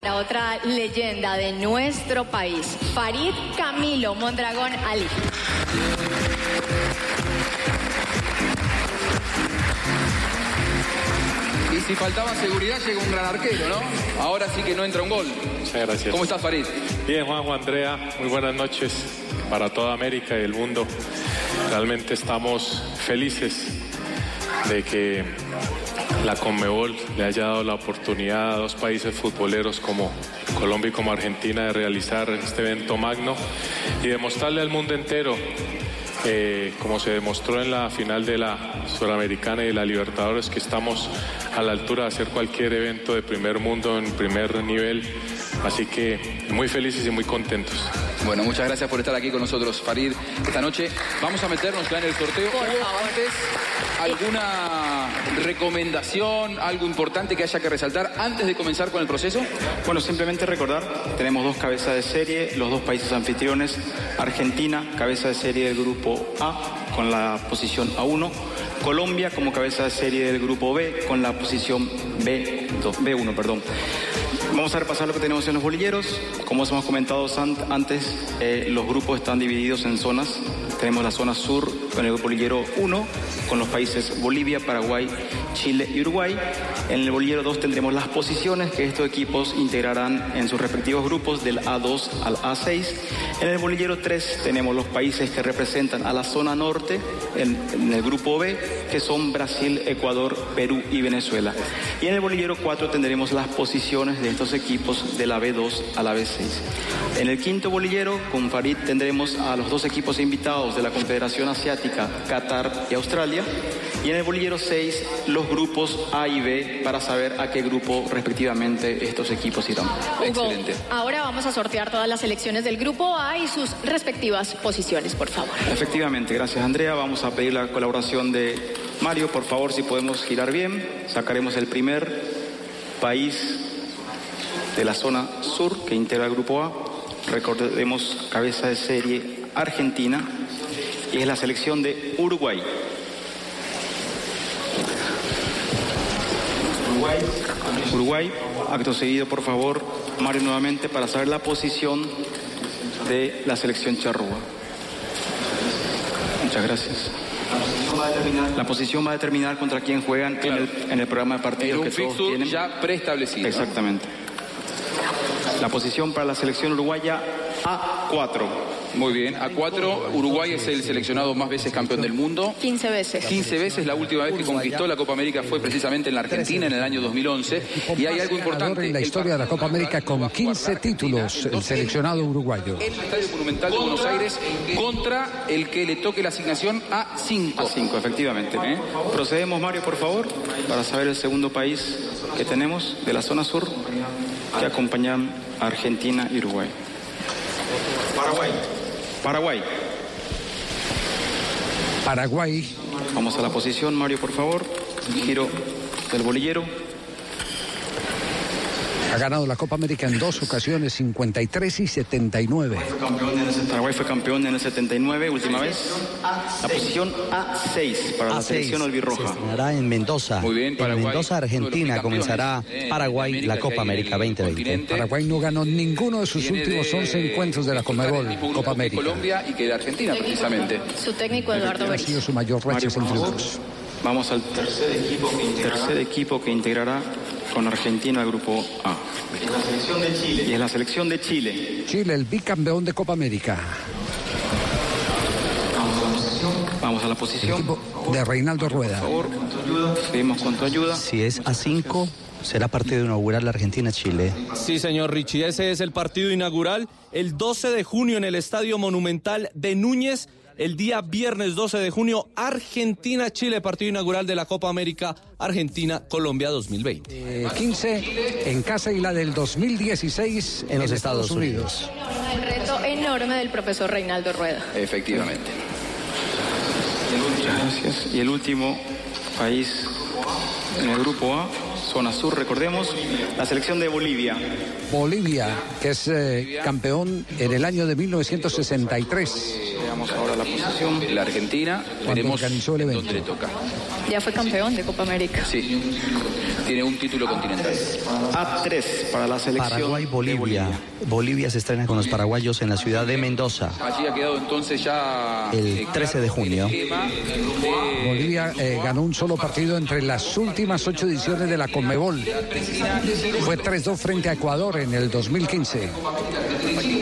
La otra leyenda de nuestro país, Farid Camilo Mondragón Ali. Y si faltaba seguridad, llega un gran arquero, ¿no? Ahora sí que no entra un gol. Muchas gracias. ¿Cómo estás, Farid? Bien, Juanjo, Andrea, muy buenas noches para toda América y el mundo. Realmente estamos felices de que la Conmebol le haya dado la oportunidad a dos países futboleros como Colombia y como Argentina de realizar este evento magno y demostrarle al mundo entero, eh, como se demostró en la final de la Suramericana y de la Libertadores, que estamos a la altura de hacer cualquier evento de primer mundo en primer nivel. Así que muy felices y muy contentos. Bueno, muchas gracias por estar aquí con nosotros, Farid. Esta noche vamos a meternos ya en el sorteo. Por ¿Hubo favor. antes alguna recomendación, algo importante que haya que resaltar antes de comenzar con el proceso? Bueno, simplemente recordar, tenemos dos cabezas de serie, los dos países anfitriones, Argentina, cabeza de serie del grupo A, con la posición A1, Colombia como cabeza de serie del grupo B, con la posición B2, B1, perdón. Vamos a repasar lo que tenemos en los bolilleros. Como hemos comentado antes, eh, los grupos están divididos en zonas. Tenemos la zona sur con el bolillero 1, con los países Bolivia, Paraguay, Chile y Uruguay. En el bolillero 2 tendremos las posiciones que estos equipos integrarán en sus respectivos grupos del A2 al A6. En el bolillero 3 tenemos los países que representan a la zona norte en, en el grupo B, que son Brasil, Ecuador, Perú y Venezuela. Y en el bolillero 4 tendremos las posiciones de estos equipos de la B2 a la B6. En el quinto bolillero, con Farid, tendremos a los dos equipos invitados de la Confederación Asiática, Qatar y Australia. Y en el bolillero 6, los grupos A y B para saber a qué grupo respectivamente estos equipos irán. Hugo, Excelente. ahora vamos a sortear todas las selecciones del grupo A y sus respectivas posiciones, por favor. Efectivamente, gracias Andrea. Vamos a pedir la colaboración de Mario, por favor, si podemos girar bien. Sacaremos el primer país de la zona sur que integra el grupo A. Recordemos cabeza de serie Argentina y es la selección de Uruguay. Uruguay, Uruguay, acto seguido, por favor, Mario nuevamente para saber la posición de la selección charrúa. Muchas gracias. La posición va a determinar contra quién juegan en, el, en el programa de partidos que todos tienen. ya preestablecido. ¿no? Exactamente. La posición para la selección uruguaya A4. Muy bien. A cuatro, Uruguay es el seleccionado más veces campeón del mundo. 15 veces. 15 veces, la última vez que conquistó la Copa América fue precisamente en la Argentina en el año 2011. Y hay algo importante. en la historia de la Copa América con 15 títulos, el seleccionado uruguayo. El Estadio Monumental de Buenos Aires contra el que le toque la asignación A5. A5, efectivamente. ¿eh? Procedemos, Mario, por favor, para saber el segundo país que tenemos de la zona sur que acompañan a Argentina y Uruguay. Paraguay. Paraguay. Paraguay, Vamos a la posición, Mario, por favor. Giro del bolillero. Ha ganado la Copa América en dos ocasiones, 53 y 79. Paraguay fue campeón en el 79, última vez. La posición A6 para la A6 selección Se albirroja. estrenará en Mendoza. Muy bien, Paraguay, en Mendoza, Argentina, comenzará en Paraguay América la Copa América el 2020. continente. Paraguay no ganó ninguno de sus últimos de 11 encuentros de la grupo Copa América. Colombia y que de Argentina, precisamente. Su técnico Eduardo Ha Berizzo. sido su mayor racha Mario, por. Vamos al tercer equipo que integrará, tercer equipo que integrará con Argentina el grupo A. Y es la selección de Chile. Chile, el bicampeón de Copa América. Vamos a la posición. equipo de Reinaldo Rueda. Por favor, pedimos con tu ayuda. Si es A5, será partido inaugural la Argentina-Chile. Sí, señor Richie, ese es el partido inaugural el 12 de junio en el Estadio Monumental de Núñez. El día viernes 12 de junio, Argentina-Chile, partido inaugural de la Copa América Argentina-Colombia 2020. 15 Eh, en casa y la del 2016 en, los Estados Unidos. El reto enorme del profesor Reinaldo Rueda. Efectivamente. Muchas gracias. Y el último país en el grupo A, zona sur, recordemos, la selección de Bolivia. Bolivia, que es eh, campeón en el año de 1963. Veamos ahora la posición. La Argentina, veremos organizó el en evento. dónde le toca. Ya fue campeón de Copa América. Sí, tiene un título continental. A3 para la selección de Paraguay-Bolivia. Bolivia. Bolivia se estrena con los paraguayos en la ciudad de Mendoza. Allí ha quedado entonces ya... El eh, 13 de junio. Bolivia eh, ganó un solo partido entre las últimas ocho ediciones de la Fue 3-2 frente a Ecuador en el 2015.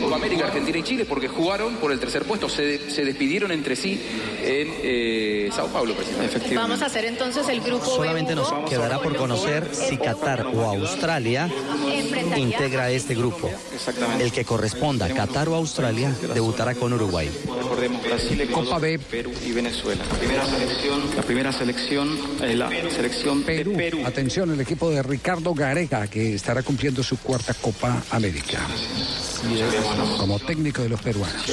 Copa América, Argentina y Chile, porque jugaron por el tercer puesto, se despidieron entre sí en eh, Sao Paulo, precisamente. Vamos a hacer entonces el grupo Solamente nos quedará por conocer si Qatar o Australia integra este grupo. Exactamente. El que corresponda, Qatar o Australia, debutará con Uruguay. Recordemos Brasil, Ecuador, Copa B. Perú y Venezuela. La primera selección, la primera selección es la selección Perú. de Perú. Atención, el equipo de Ricardo Garega, que estará cumpliendo su cuarta Copa América. Como técnico de los peruanos.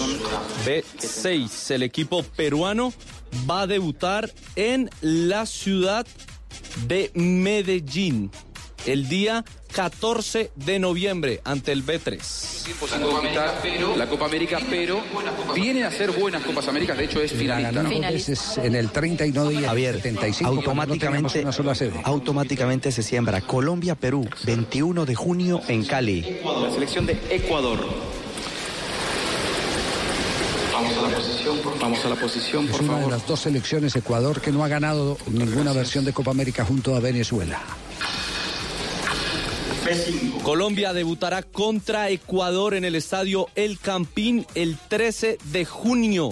B6, el equipo peruano va a debutar en la ciudad de Medellín el día 14 de noviembre ante el B3. Tiempo sin conquistar la Copa América, pero viene a ser buenas Copas Américas, de hecho es La finalista. en el 30 y Javier, 75 cuando no automáticamente, una sola sede. automáticamente se siembra Colombia-Perú, 21 de junio en Cali. La selección de Ecuador. Vamos a la posición, por, vamos a la posición, Es una de las dos selecciones, Ecuador, que no ha ganado ninguna versión de Copa América junto a Venezuela. B5. Colombia debutará contra Ecuador en el estadio El Campín el 13 de junio.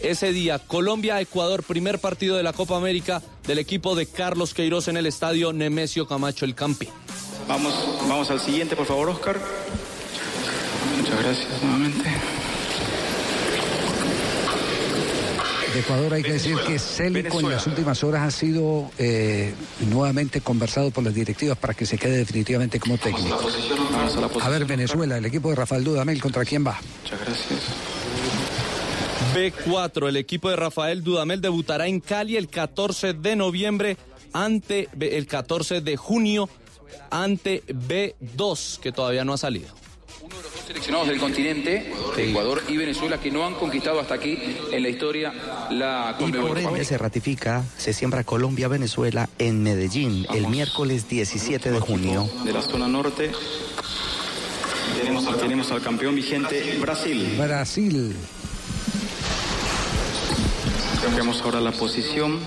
Ese día, Colombia-Ecuador, primer partido de la Copa América del equipo de Carlos Queiroz en el estadio Nemesio Camacho El Campín. Vamos, vamos al siguiente, por favor, Oscar. Muchas gracias nuevamente. De Ecuador hay que decir que Célico en las últimas horas ha sido eh, nuevamente conversado por las directivas para que se quede definitivamente como técnico. Vamos a la posición. A ver, Venezuela, el equipo de Rafael Dudamel, ¿contra quién va? Muchas gracias. B4, el equipo de Rafael Dudamel debutará en Cali el 14 de noviembre ante el 14 de junio ante B2 que todavía no ha salido. Seleccionados del continente, Ecuador y Venezuela, que no han conquistado hasta aquí en la historia la Y por ende se ratifica, se siembra Colombia-Venezuela en Medellín el Vamos. miércoles 17 de junio. De la zona norte. Tenemos al, tenemos al campeón vigente Brasil. Brasil. Vemos ahora la posición.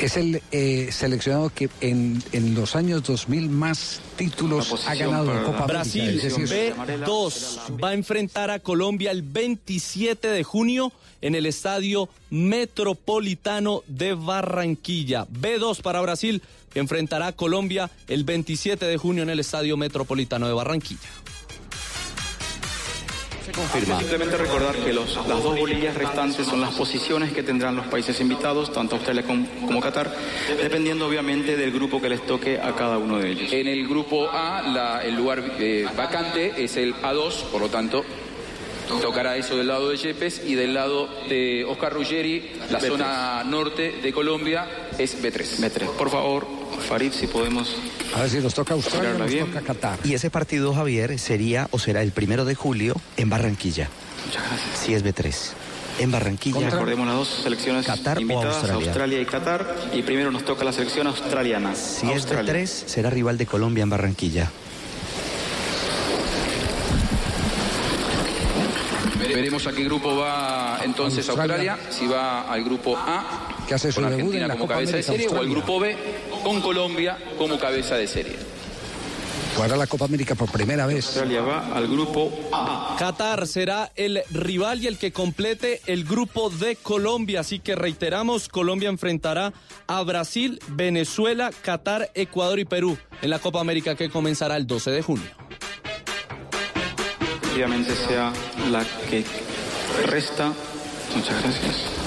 Es el eh, seleccionado que en, en los años 2000 más títulos ha ganado para Copa Brasil decir, B2 va a enfrentar a Colombia el 27 de junio en el Estadio Metropolitano de Barranquilla. B2 para Brasil enfrentará a Colombia el 27 de junio en el Estadio Metropolitano de Barranquilla. Simplemente recordar que los- las dos bolillas restantes son las posiciones que tendrán los países invitados, tanto Australia como, como Qatar, dependiendo obviamente del grupo que les toque a cada uno de ellos. En el grupo A, la- el lugar eh, vacante es el A2, por lo tanto, tocará eso del lado de Yepes y del lado de Oscar Ruggeri, la B3. zona norte de Colombia, es B3. B3. Por favor, Farid, si podemos. a ver si nos toca Australia nos bien. toca Qatar. Y ese partido, Javier, sería o será el primero de julio en Barranquilla. Muchas gracias. Si es B3. En Barranquilla. Recordemos las dos selecciones Qatar o invitadas, Australia. Australia y Qatar, y primero nos toca la selección australiana. Si es Australia. B3, será rival de Colombia en Barranquilla. Veremos a qué grupo va entonces Australia. Australia, si va al grupo A, Que hace su con debut en Argentina la como Copa cabeza de serie, o al grupo B, con Colombia como cabeza de serie. Jugará la Copa América por primera vez. Australia va al grupo A. Qatar será el rival y el que complete el grupo de Colombia. Así que reiteramos, Colombia enfrentará a Brasil, Venezuela, Qatar, Ecuador y Perú en la Copa América que comenzará el 12 de junio. Efectivamente sea la que resta Muchas gracias.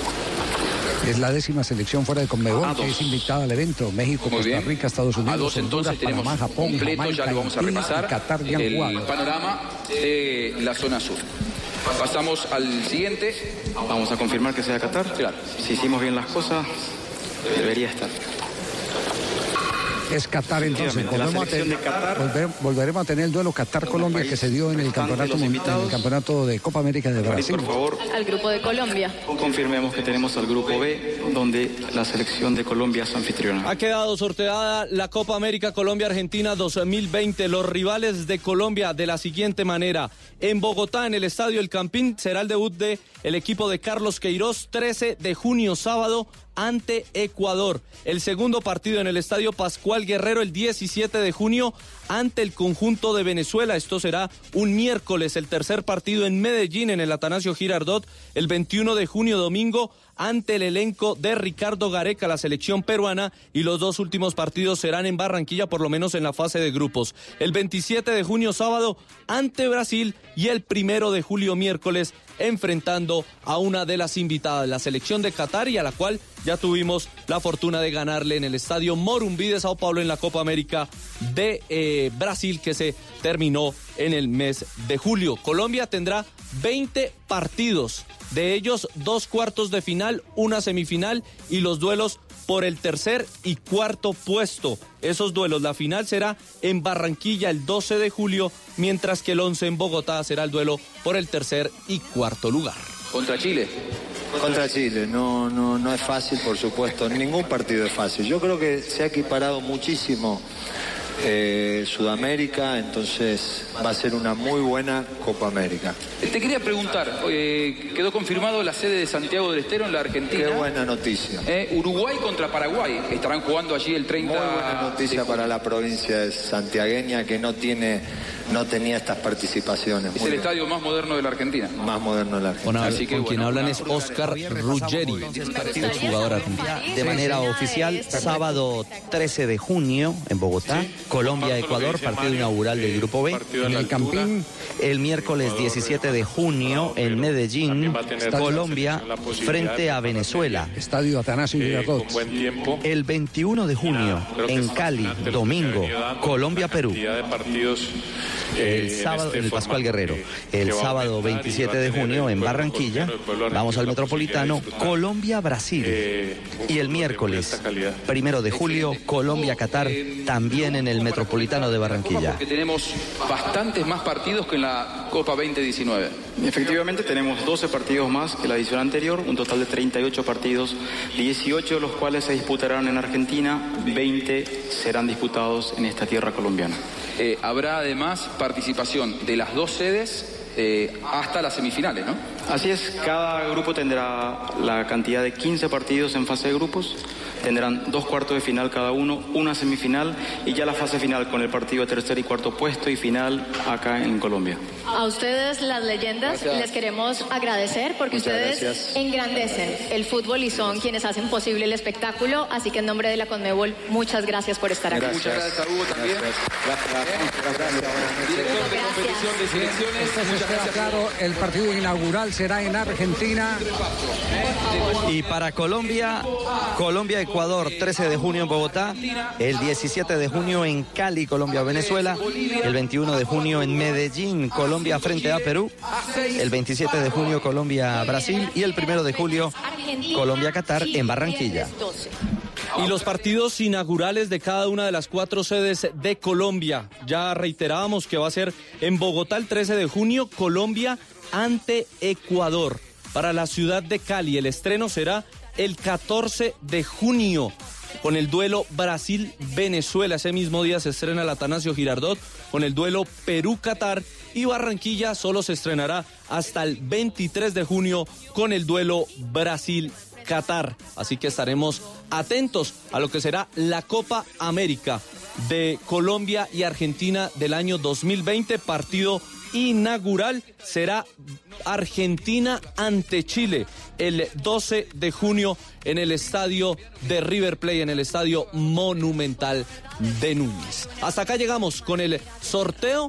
Es la décima selección fuera de Conmebol A que dos. es invitada al evento. México, Muy Costa bien. Rica, Estados A Unidos, dos Honduras, entonces tenemos Panamá, Japón, completo, Jamaica, ya lo vamos a repasar, Qatar el panorama de la zona sur. Pasamos al siguiente. Vamos a confirmar que sea Qatar. Claro. Si hicimos bien las cosas, debería estar. Es Qatar entonces. Efectivamente, la Volvemos a selección tener- de Qatar. volver- volveremos a tener el duelo Qatar-Colombia que se dio en el campeonato, en el campeonato de Copa América de Brasil. por favor, Al grupo de Colombia. confirmemos que tenemos al grupo B, donde la selección de Colombia es anfitriona. Ha quedado sorteada la Copa América Colombia-Argentina 2020. Los rivales de Colombia de la siguiente manera. En Bogotá, en el Estadio El Campín, será el debut de el equipo de Carlos Queiroz, 13 de junio, sábado, ante Ecuador. El segundo partido en el Estadio Pascual Guerrero, el 17 de junio, ante el conjunto de Venezuela. Esto será un miércoles. El tercer partido en Medellín, en el Atanasio Girardot, el 21 de junio, domingo, ante el elenco de Ricardo Gareca, la selección peruana, y los dos últimos partidos serán en Barranquilla, por lo menos en la fase de grupos. El 27 de junio, sábado, ante Brasil, y el primero de julio, miércoles, enfrentando a una de las invitadas, la selección de Qatar, y a la cual ya tuvimos la fortuna de ganarle en el estadio Morumbí de Sao Paulo en la Copa América de eh, Brasil, que se terminó en el mes de julio. Colombia tendrá 20 partidos, de ellos dos cuartos de final, una semifinal y los duelos por el tercer y cuarto puesto. Esos duelos, la final será en Barranquilla el 12 de julio, mientras que el 11 en Bogotá será el duelo por el tercer y cuarto lugar. Contra Chile. Contra Chile, no, no, no es fácil, por supuesto, ningún partido es fácil. Yo creo que se ha equiparado muchísimo eh, Sudamérica, entonces va a ser una muy buena Copa América. Te quería preguntar, eh, quedó confirmado la sede de Santiago del Estero en la Argentina. Qué buena noticia. Eh, Uruguay contra Paraguay. Estarán jugando allí el 30 Muy buena noticia de- para la provincia de santiagueña que no tiene, no tenía estas participaciones. Es Muy el bien. estadio más moderno de la Argentina. más moderno de la Argentina. Así que, con quien bueno, hablan es Oscar Ruggeri, el jugador argentino. De manera oficial, sábado 13 de junio en Bogotá, Colombia-Ecuador, partido inaugural del Grupo B. En el. Campín, El miércoles 17 de junio en Medellín, También va a tener Colombia frente a Venezuela. Estadio Atanasio Eh, Girardot. con buen tiempo. El 21 de junio en Cali, domingo, Colombia-Perú. El en sábado este en el Pascual Guerrero. que- El sábado aumentar y 27 va a de junio en Barranquilla. Vamos al Metropolitano. Colombia-Brasil. eh, Y el miércoles, primero de julio, Colombia-Qatar, también en el Metropolitano de Barranquilla. Porque tenemos bastantes más partidos que en la Copa 2019. Efectivamente, tenemos 12 partidos más que la edición anterior, un total de 38 partidos, 18 de los cuales se disputarán en Argentina, 20 serán disputados en esta tierra colombiana. Eh, habrá además participación de las dos sedes eh, hasta las semifinales, ¿no? Así es, cada grupo tendrá la cantidad de 15 partidos en fase de grupos, tendrán dos cuartos de final cada uno, una semifinal y ya la fase final con el partido de tercer y cuarto puesto y final acá en Colombia. A ustedes, las leyendas, les queremos agradecer porque Muchas ustedes gracias. engrandecen el fútbol y son quienes hacen posible el espectáculo. Así que en nombre de la Conmebol, muchas gracias por estar aquí. Muchas gracias a Hugo también. Director de competición de selecciones. Entonces Muchas queda gracias. claro, el partido inaugural será en Argentina. Y para Colombia, Colombia-Ecuador, 13 de junio en Bogotá, el 17 de junio en Cali, Colombia-Venezuela, el 21 de junio en Medellín, Colombia frente a Perú, el 27 de junio Colombia-Brasil y el 1 de julio Colombia-Qatar en Barranquilla. Y los partidos inaugurales de cada una de las cuatro sedes de Colombia. Ya reiterábamos que va a ser en Bogotá el 13 de junio, Colombia ante Ecuador. Para la ciudad de Cali, el estreno será el 14 de junio con el duelo Brasil-Venezuela. Ese mismo día se estrena el Atanasio Girardot con el duelo Perú-Qatar y Barranquilla solo se estrenará hasta el 23 de junio con el duelo Brasil. Qatar. Así que estaremos atentos a lo que será la Copa América de Colombia y Argentina del año 2020. Partido inaugural será Argentina ante Chile el 12 de junio en el estadio de River Plate, en el estadio monumental de Núñez. Hasta acá llegamos con el sorteo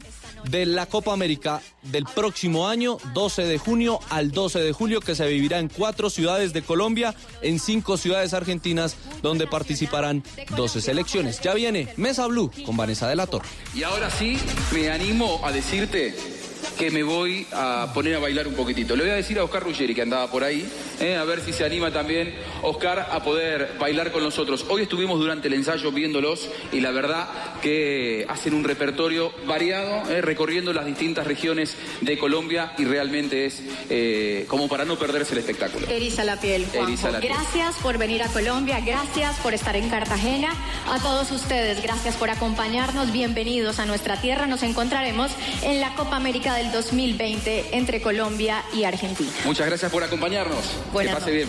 de la Copa América del próximo año, 12 de junio al 12 de julio, que se vivirá en cuatro ciudades de Colombia, en cinco ciudades argentinas, donde participarán 12 selecciones. Ya viene Mesa Blue con Vanessa de la Torre. Y ahora sí, me animo a decirte que me voy a poner a bailar un poquitito. Le voy a decir a Oscar Ruggeri, que andaba por ahí, eh, a ver si se anima también Oscar a poder bailar con nosotros. Hoy estuvimos durante el ensayo viéndolos y la verdad que hacen un repertorio variado, eh, recorriendo las distintas regiones de Colombia y realmente es eh, como para no perderse el espectáculo. Eriza la piel. Eriza la piel. Gracias por venir a Colombia, gracias por estar en Cartagena. A todos ustedes, gracias por acompañarnos. Bienvenidos a nuestra tierra. Nos encontraremos en la Copa América del 2020 entre Colombia y Argentina. Muchas gracias por acompañarnos. Buenas que pase bien.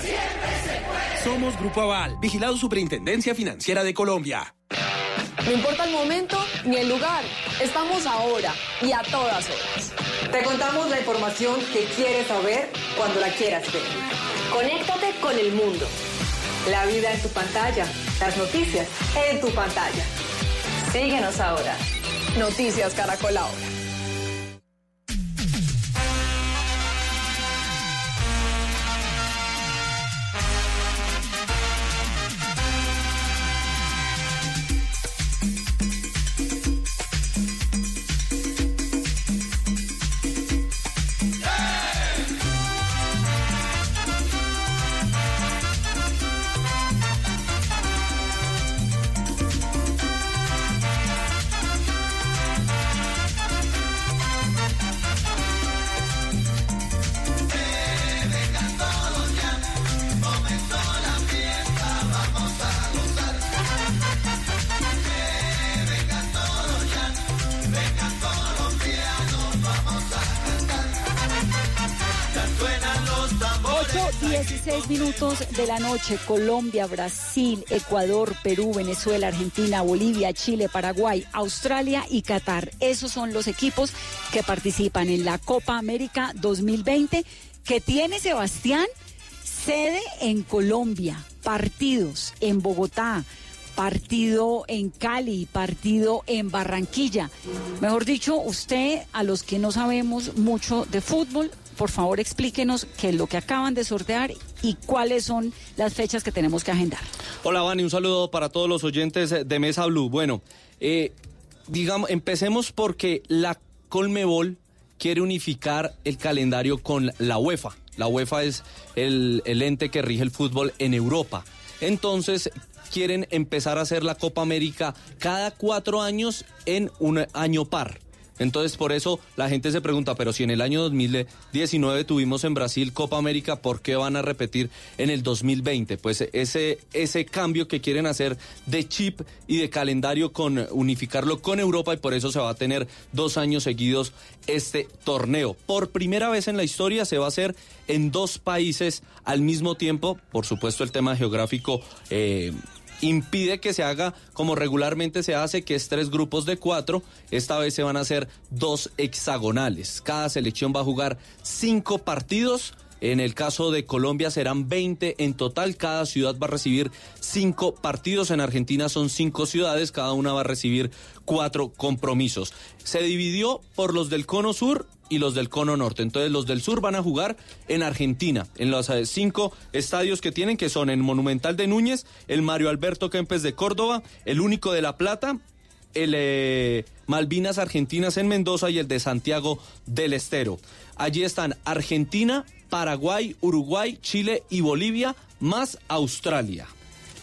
Somos Grupo Aval, vigilado Superintendencia Financiera de Colombia. No importa el momento ni el lugar, estamos ahora y a todas horas. Te contamos la información que quieres saber cuando la quieras ver. Conéctate con el mundo. La vida en tu pantalla, las noticias en tu pantalla. Síguenos ahora. Noticias Caracol ahora. 16 minutos de la noche, Colombia, Brasil, Ecuador, Perú, Venezuela, Argentina, Bolivia, Chile, Paraguay, Australia y Qatar. Esos son los equipos que participan en la Copa América 2020 que tiene Sebastián sede en Colombia, partidos en Bogotá, partido en Cali, partido en Barranquilla. Mejor dicho, usted, a los que no sabemos mucho de fútbol, por favor explíquenos qué es lo que acaban de sortear y cuáles son las fechas que tenemos que agendar. Hola, Vani, un saludo para todos los oyentes de Mesa Blue. Bueno, eh, digamos, empecemos porque la Colmebol quiere unificar el calendario con la UEFA. La UEFA es el, el ente que rige el fútbol en Europa. Entonces, quieren empezar a hacer la Copa América cada cuatro años en un año par. Entonces, por eso la gente se pregunta, pero si en el año 2019 tuvimos en Brasil Copa América, ¿por qué van a repetir en el 2020? Pues ese, ese cambio que quieren hacer de chip y de calendario con unificarlo con Europa y por eso se va a tener dos años seguidos este torneo. Por primera vez en la historia se va a hacer en dos países al mismo tiempo. Por supuesto, el tema geográfico. Eh, impide que se haga como regularmente se hace, que es tres grupos de cuatro. Esta vez se van a hacer dos hexagonales. Cada selección va a jugar cinco partidos. En el caso de Colombia serán 20 en total. Cada ciudad va a recibir cinco partidos. En Argentina son cinco ciudades. Cada una va a recibir cuatro compromisos. Se dividió por los del cono sur y los del cono norte. Entonces los del sur van a jugar en Argentina, en los eh, cinco estadios que tienen, que son el Monumental de Núñez, el Mario Alberto Kempes de Córdoba, el único de La Plata, el eh, Malvinas Argentinas en Mendoza y el de Santiago del Estero. Allí están Argentina, Paraguay, Uruguay, Chile y Bolivia, más Australia.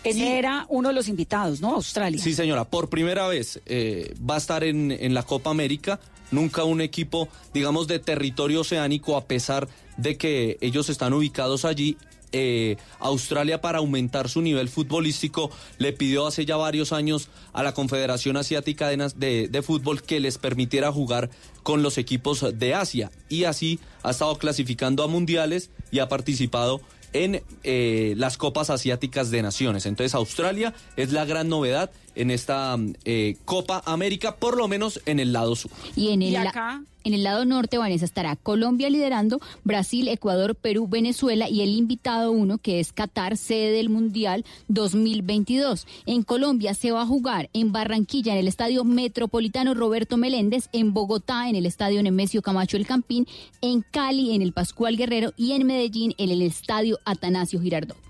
Ese era uno de los invitados, ¿no? Australia. Sí, señora, por primera vez eh, va a estar en, en la Copa América. Nunca un equipo, digamos, de territorio oceánico, a pesar de que ellos están ubicados allí, eh, Australia para aumentar su nivel futbolístico le pidió hace ya varios años a la Confederación Asiática de, de, Fútbol que les permitiera jugar con los equipos de Asia y así ha estado clasificando a mundiales y ha participado en eh, las Copas Asiáticas de Naciones. Entonces Australia es la gran novedad en esta eh, Copa América, por lo menos en el lado sur. Y en el, acá? en el lado norte, Vanessa, estará Colombia liderando, Brasil, Ecuador, Perú, Venezuela y el invitado uno, que es Qatar, sede del Mundial 2022. En Colombia se va a jugar en Barranquilla, en el Estadio Metropolitano Roberto Meléndez, en Bogotá, en el Estadio Nemesio Camacho El Campín, en Cali, en el Pascual Guerrero y en Medellín, en el Estadio Atanasio Girardot.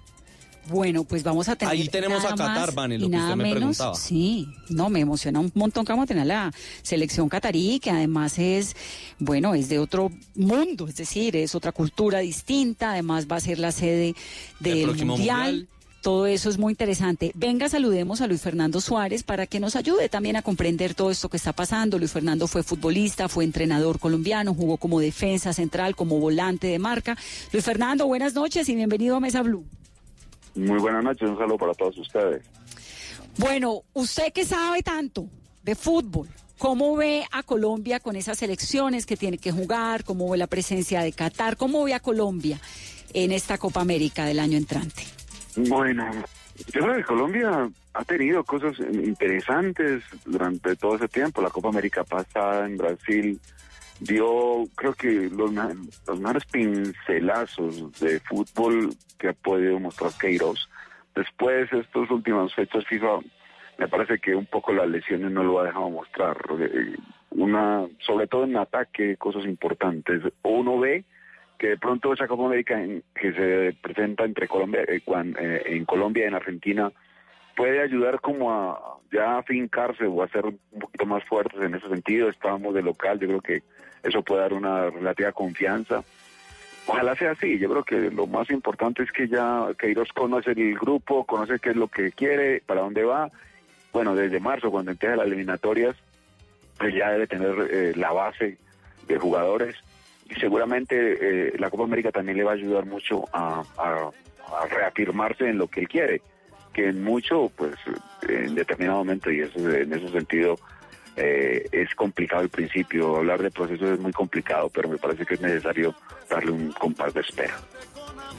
Bueno, pues vamos a tener. Ahí tenemos a Qatar, Vane, lo que usted me preguntaba. Sí, no, me emociona un montón que vamos a tener la selección catarí, que además es, bueno, es de otro mundo, es decir, es otra cultura distinta, además va a ser la sede del mundial. Todo eso es muy interesante. Venga, saludemos a Luis Fernando Suárez para que nos ayude también a comprender todo esto que está pasando. Luis Fernando fue futbolista, fue entrenador colombiano, jugó como defensa central, como volante de marca. Luis Fernando, buenas noches y bienvenido a Mesa Blue. Muy buenas noches, un saludo para todos ustedes. Bueno, usted que sabe tanto de fútbol, ¿cómo ve a Colombia con esas elecciones que tiene que jugar? ¿Cómo ve la presencia de Qatar? ¿Cómo ve a Colombia en esta Copa América del año entrante? Bueno, yo creo que Colombia ha tenido cosas interesantes durante todo ese tiempo. La Copa América pasada en Brasil dio, creo que los, los mejores pincelazos de fútbol que ha podido mostrar Queiroz. Después, estos últimos fechas FIFA, me parece que un poco las lesiones no lo ha dejado mostrar. Eh, una, sobre todo en ataque, cosas importantes. Uno ve que de pronto esa Copa América que se presenta entre Colombia, eh, eh, en Colombia y en Argentina puede ayudar como a ya afincarse o a ser un poquito más fuertes en ese sentido. Estábamos de local, yo creo que eso puede dar una relativa confianza. Ojalá sea así, yo creo que lo más importante es que ya Queiroz conoce el grupo, conoce qué es lo que quiere, para dónde va. Bueno, desde marzo, cuando empieza las eliminatorias, pues ya debe tener eh, la base de jugadores y seguramente eh, la Copa América también le va a ayudar mucho a, reafirmarse en lo que él quiere, que en mucho, pues en determinado momento, y eso, en ese sentido, eh, es complicado al principio. Hablar de procesos es muy complicado, pero me parece que es necesario darle un compás de espera.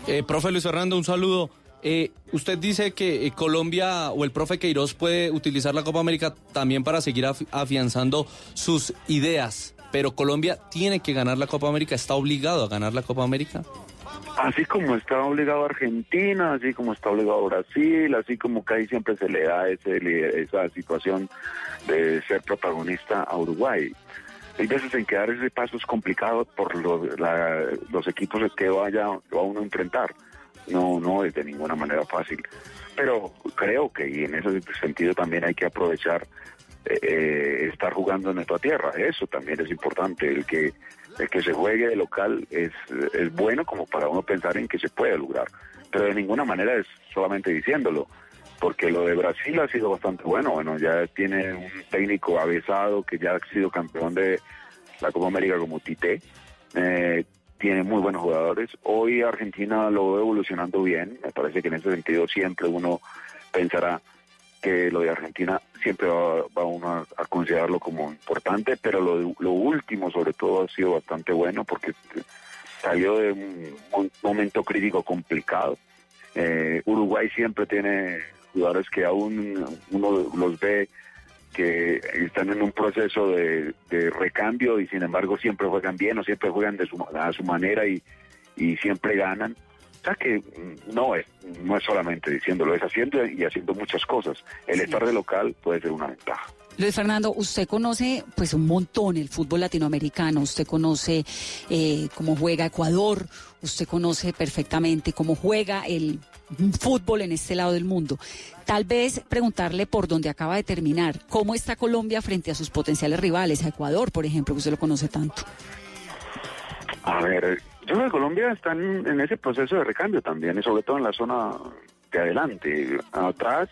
Eh, profe Luis Fernando, un saludo. Eh, usted dice que Colombia o el profe Queiroz puede utilizar la Copa América también para seguir afianzando sus ideas, pero Colombia tiene que ganar la Copa América, está obligado a ganar la Copa América. Así como está obligado Argentina, así como está obligado Brasil, así como que ahí siempre se le da ese, esa situación de ser protagonista a Uruguay. Hay veces en que dar ese paso es complicado por los equipos que vaya va uno a enfrentar. No, no es de ninguna manera fácil. Pero creo que y en ese sentido también hay que aprovechar eh, estar jugando en nuestra tierra. Eso también es importante. El que el que se juegue de local es, es bueno como para uno pensar en que se puede lograr, pero de ninguna manera es solamente diciéndolo, porque lo de Brasil ha sido bastante bueno, bueno, ya tiene un técnico avesado que ya ha sido campeón de la Copa América como Tite, eh, tiene muy buenos jugadores, hoy Argentina lo ve evolucionando bien, me parece que en ese sentido siempre uno pensará que lo de Argentina siempre va, uno a, considerarlo como importante, pero lo, último sobre todo ha sido bastante bueno porque salió de un, momento crítico complicado. Eh, Uruguay siempre tiene jugadores que aún uno los ve que están en un proceso de, recambio y sin embargo siempre juegan bien o siempre juegan de su, a su manera y siempre ganan. O sea que mm, no es, no es solamente diciéndolo, es haciendo y haciendo muchas cosas. El estar de local puede ser una ventaja. Luis Fernando, usted conoce pues un montón el fútbol latinoamericano, usted conoce eh, cómo juega Ecuador, usted conoce perfectamente cómo juega el fútbol en este lado del mundo. Tal vez preguntarle por dónde acaba de terminar, cómo está Colombia frente a sus potenciales rivales, a Ecuador, por ejemplo, que usted lo conoce tanto. A ver, yo que Colombia está en, ese proceso de recambio también, y sobre todo en la zona de adelante. Atrás,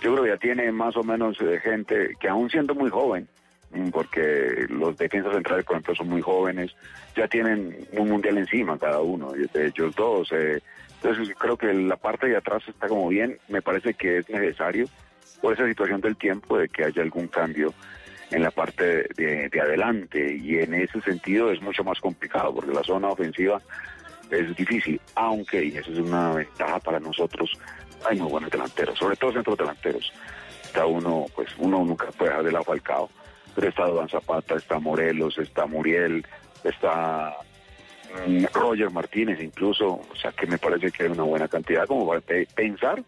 yo creo que ya tiene más o menos eh, gente que aún siendo muy joven, mm, porque los defensas centrales, por ejemplo, son muy jóvenes, ya tienen un mundial encima cada uno, de ellos dos. Eh, Entonces creo que la parte de atrás está como bien, me parece que es necesario por esa situación del tiempo de que haya algún cambio en la parte de, de adelante y en ese sentido es mucho más complicado porque la zona ofensiva es difícil, aunque, y eso es una ventaja para nosotros, hay muy buenos delanteros, sobre todo centros delanteros. Está uno, pues uno nunca puede dejar de la Falcao, pero está Duan Zapata, está Morelos, está Muriel, está mm, Roger Martínez incluso, o sea que me parece que hay una buena cantidad como para pe- pensar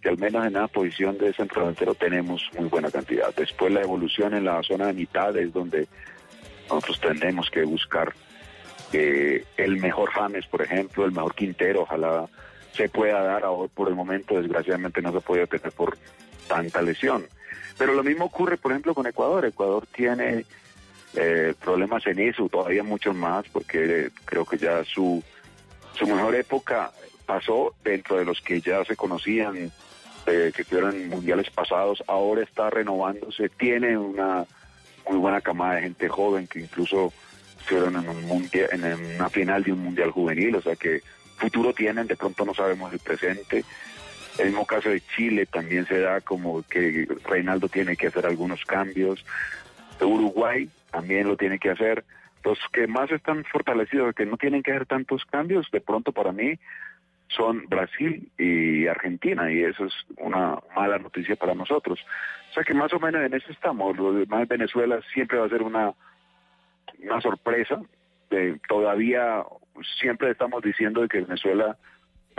que al menos en la posición de centro delantero tenemos muy buena cantidad. Después la evolución en la zona de mitad es donde nosotros tenemos que buscar que el mejor James, por ejemplo, el mejor Quintero, ojalá se pueda dar ahora por el momento, desgraciadamente no se puede tener por tanta lesión. Pero lo mismo ocurre, por ejemplo, con Ecuador. Ecuador tiene eh, problemas en eso, todavía muchos más, porque eh, creo que ya su, su mejor época pasó dentro de los que ya se conocían, eh, que estuvieron en mundiales pasados, ahora está renovándose, tiene una muy buena camada de gente joven que incluso estuvieron en, un mundial, en una final de un mundial juvenil, o sea que futuro tienen, de pronto no sabemos el presente. El mismo caso de Chile también se da como que Reinaldo tiene que hacer algunos cambios. Uruguay también lo tiene que hacer. Los que más están fortalecidos, que no tienen que hacer tantos cambios, de pronto para mí son Brasil y Argentina, y eso es una mala noticia para nosotros. O sea que más o menos en eso estamos. Lo demás Venezuela siempre va a ser una, una sorpresa. Eh, todavía siempre estamos diciendo de que Venezuela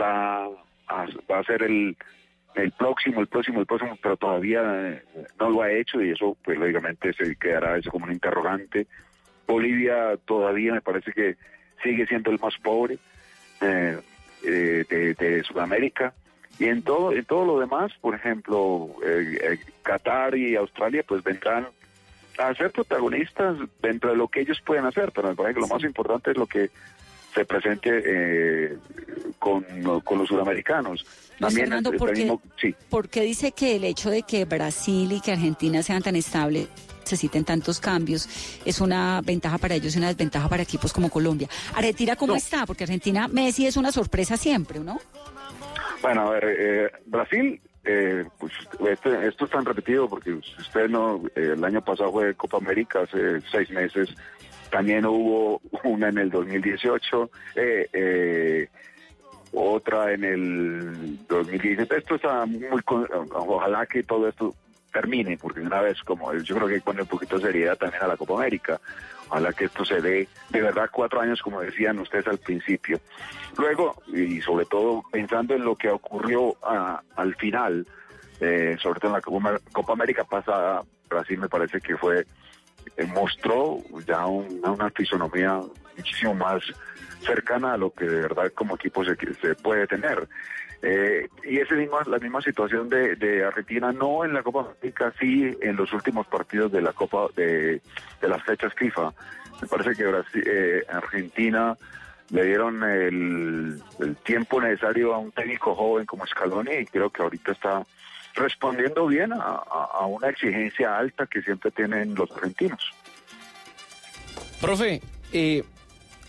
va a, va a ser el, el próximo, el próximo, el próximo, pero todavía eh, no lo ha hecho y eso pues lógicamente se quedará eso como un interrogante. Bolivia todavía me parece que sigue siendo el más pobre eh, eh, de, de Sudamérica y en todo en todo lo demás, por ejemplo, eh, eh, Qatar y Australia pues vendrán a ser protagonistas dentro de lo que ellos pueden hacer, pero me parece que lo más importante es lo que se presente eh, con, con los sudamericanos. También Fernando, el- el ¿por qué, mismo- sí. por qué dice que el hecho de que Brasil y que Argentina sean tan estables necesiten tantos cambios es una ventaja para ellos y una desventaja para equipos como Colombia? Argentina, ¿cómo está? Porque Argentina, Messi es una sorpresa siempre, ¿no? Bueno, a ver, eh, Brasil, eh, pues este- esto es tan repetido porque usted no, eh, el año pasado fue Copa América, hace seis meses, también hubo una en el 2018, eh, eh, otra en el 2017. Esto está muy, ojalá que todo esto termine, porque una vez como yo creo que hay que poner un poquito de seriedad también a la Copa América. Ojalá que esto se dé de verdad cuatro años, como decían ustedes al principio. Luego, y sobre todo pensando en lo que ocurrió ah, al final, eh, sobre todo en la Copa, América pasada, Brasil me parece que fue, eh, mostró ya un- una fisonomía muchísimo más cercana a lo que de verdad como equipo se, se puede tener. Eh, y misma, la misma situación de, de Argentina, no en la Copa América, sí en los últimos partidos de la Copa de, de las fechas FIFA. Me parece que Brasil, eh, Argentina le dieron el, tiempo necesario a un técnico joven como Scaloni y creo que ahorita está respondiendo bien a, a- a una exigencia alta que siempre tienen los argentinos. Profe, eh,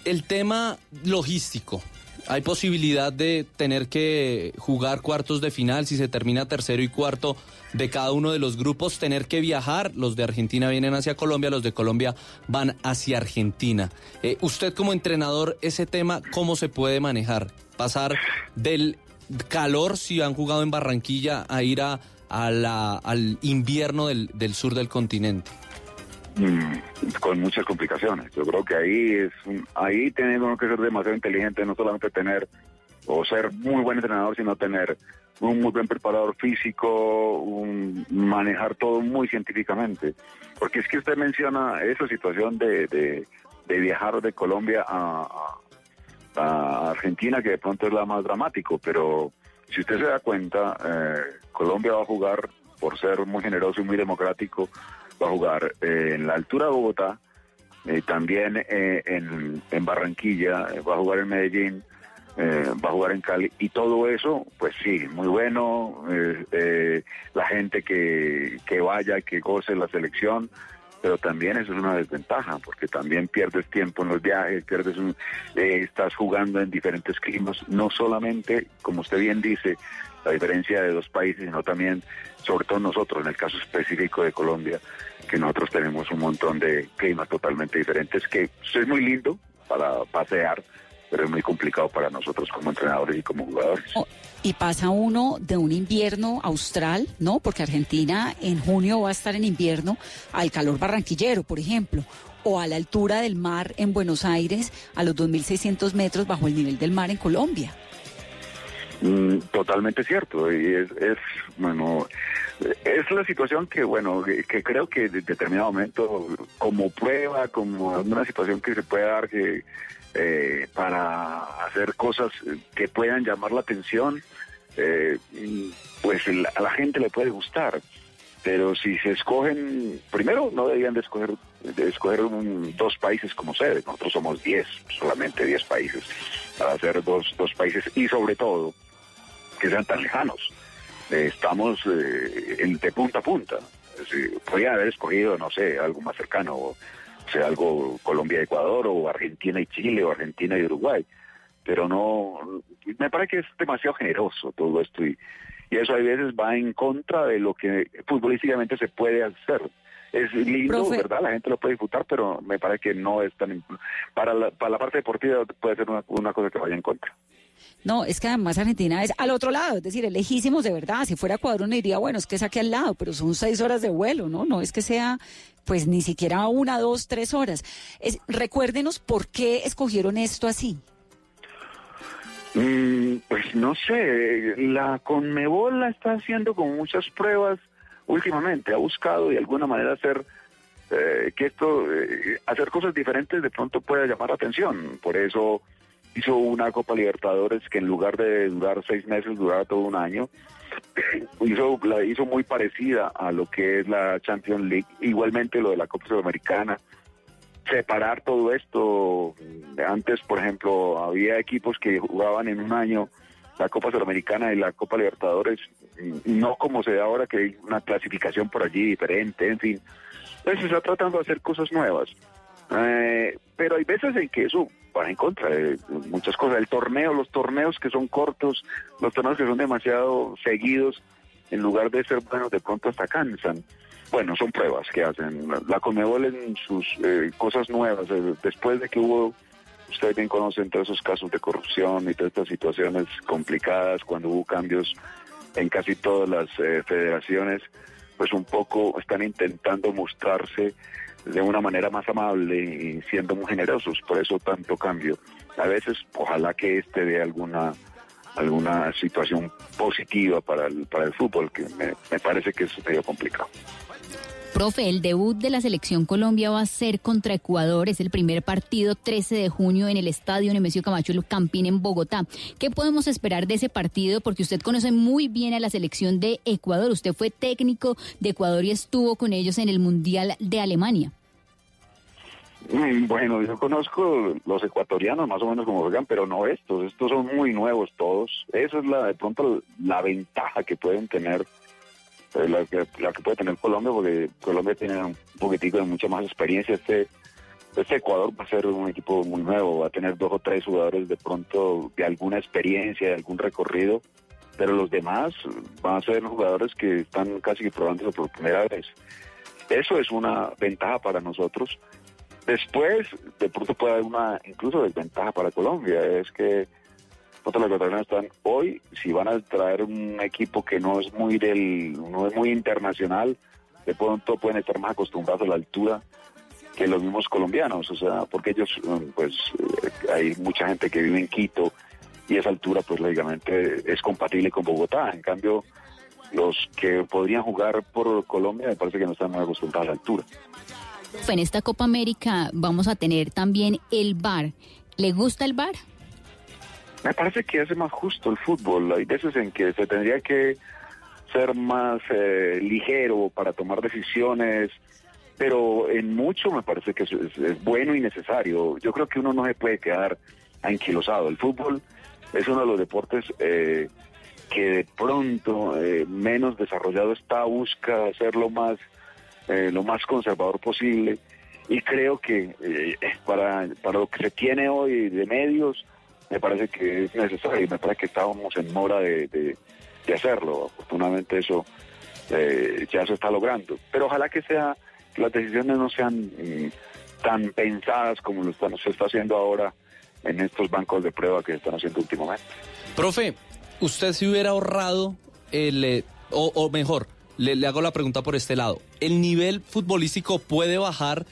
el tema logístico. ¿Hay posibilidad de tener que jugar cuartos de final si se termina tercero y cuarto de cada uno de los grupos? Tener que viajar. Los de Argentina vienen hacia Colombia, los de Colombia van hacia Argentina. Eh, usted como entrenador, ese tema, ¿cómo se puede manejar? Pasar del calor, si han jugado en Barranquilla, a ir a, al invierno del sur del continente. Mm, con muchas complicaciones. Yo creo que ahí es un- ahí tenemos que ser demasiado inteligente, no solamente tener o ser muy buen entrenador, sino tener un muy buen preparador físico, un- manejar todo muy científicamente. Porque es que usted menciona esa situación de, de- viajar de Colombia a- a Argentina, que de pronto es la más dramático, pero si usted se da cuenta, eh, Colombia va a jugar, por ser muy generoso y muy democrático, va a jugar eh, en la altura de Bogotá, eh, también eh, en, en Barranquilla, eh, va a jugar en Medellín, va a jugar en Cali, y todo eso, pues sí, muy bueno, la gente que, que vaya, que goce la selección, pero también eso es una desventaja, porque también pierdes tiempo en los viajes, pierdes un, estás jugando en diferentes climas, no solamente, como usted bien dice, la diferencia de dos países, sino también, sobre todo nosotros, en el caso específico de Colombia, que nosotros tenemos un montón de climas totalmente diferentes, que es muy lindo para pasear, pero es muy complicado para nosotros como entrenadores y como jugadores. Oh, y pasa uno de un invierno austral, ¿no? Porque Argentina en junio va a estar en invierno al calor barranquillero, por ejemplo, o a la altura del mar en Buenos Aires, a los 2.600 metros bajo el nivel del mar en Colombia. Mm, totalmente cierto, y es, es, bueno, es la situación que, bueno, que, creo que en determinado momento, como prueba, como una situación que se puede dar que eh, para hacer cosas que puedan llamar la atención, eh, pues a la gente le puede gustar. Pero si se escogen, primero no deberían de escoger, de escoger dos países como sede. Nosotros somos 10, solamente 10 países, para hacer dos, dos países y sobre todo que sean tan lejanos. Eh, estamos eh, de punta a punta. podría haber escogido, no sé, algo más cercano, o sea, algo Colombia-Ecuador, o Argentina y Chile, o Argentina y Uruguay. Pero no, me parece que es demasiado generoso todo esto y, y eso a veces va en contra de lo que futbolísticamente se puede hacer. Es lindo, ¿verdad? La gente lo puede disfrutar, pero me parece que no es tan... Para la, para la parte deportiva puede ser una, una cosa que vaya en contra. No, es que además Argentina es al otro lado, es decir, es lejísimos de verdad. Si fuera Ecuador uno diría, bueno, es que es aquí al lado, pero son seis horas de vuelo, ¿no? No es que sea, pues ni siquiera una, dos, tres horas. Es, recuérdenos por qué escogieron esto así. Mm, pues no sé, la Conmebol la está haciendo con muchas pruebas últimamente. Ha buscado de alguna manera hacer eh, que esto, eh, hacer cosas diferentes de pronto pueda llamar la atención. Por eso hizo una Copa Libertadores que en lugar de durar seis meses, duraba todo un año. hizo, la hizo muy parecida a lo que es la Champions League, igualmente lo de la Copa Sudamericana. Separar todo esto, antes por ejemplo había equipos que jugaban en un año la Copa Sudamericana y la Copa Libertadores, no como se da ahora que hay una clasificación por allí diferente, en fin. Entonces se está tratando de hacer cosas nuevas. Eh, pero hay veces en que eso va en contra de muchas cosas. El torneo, los torneos que son cortos, los torneos que son demasiado seguidos, en lugar de ser buenos, de pronto hasta cansan. Bueno, son pruebas que hacen. La Conmebol en sus eh, cosas nuevas, eh, después de que hubo, ustedes bien conocen todos esos casos de corrupción y todas estas situaciones complicadas, cuando hubo cambios en casi todas las federaciones, pues un poco están intentando mostrarse de una manera más amable y siendo muy generosos, por eso tanto cambio. A veces, ojalá que este dé alguna alguna situación positiva para el, para el fútbol, que me, me parece que es medio complicado. Profe, el debut de la selección Colombia va a ser contra Ecuador. Es el primer partido 13 de junio en el estadio Nemesio Camacho Campín en Bogotá. ¿Qué podemos esperar de ese partido? Porque usted conoce muy bien a la selección de Ecuador. Usted fue técnico de Ecuador y estuvo con ellos en el Mundial de Alemania. Mm, bueno, yo conozco los ecuatorianos más o menos como juegan, pero no estos. Estos son muy nuevos todos. Esa es la de pronto la ventaja que pueden tener la que, la que puede tener Colombia, porque Colombia tiene un poquitico de mucha más experiencia. Este, este Ecuador va a ser un equipo muy nuevo, va a tener dos o tres jugadores de pronto de alguna experiencia, de algún recorrido, pero los demás van a ser jugadores que están casi probándose por primera vez. Eso es una ventaja para nosotros. Después, de pronto puede haber una incluso desventaja para Colombia, es que los ecuatorianos están hoy, si van a traer un equipo que no es muy del, no es muy internacional, de pronto pueden estar más acostumbrados a la altura que los mismos colombianos, o sea, porque ellos, pues, eh, hay mucha gente que vive en Quito y esa altura, pues, lógicamente es compatible con Bogotá. En cambio, los que podrían jugar por Colombia me parece que no están muy acostumbrados a la altura. En esta Copa América vamos a tener también el bar. ¿Le gusta el bar? Me parece que hace más justo el fútbol. Hay veces en que se tendría que ser más eh, ligero para tomar decisiones, pero en mucho me parece que es, bueno y necesario. Yo creo que uno no se puede quedar anquilosado. El fútbol es uno de los deportes eh, que de pronto eh, menos desarrollado está, busca hacerlo más eh, lo más conservador posible y creo que eh, para, para lo que se tiene hoy de medios, me parece que es necesario y me parece que estábamos en mora de, de- hacerlo. Afortunadamente eso eh, ya se está logrando. Pero ojalá que sea las decisiones no sean mm, tan pensadas como lo se está haciendo ahora en estos bancos de prueba que están haciendo últimamente. Profe, ¿usted se hubiera ahorrado el... eh, o, o mejor, le hago la pregunta por este lado. ¿El nivel futbolístico puede bajar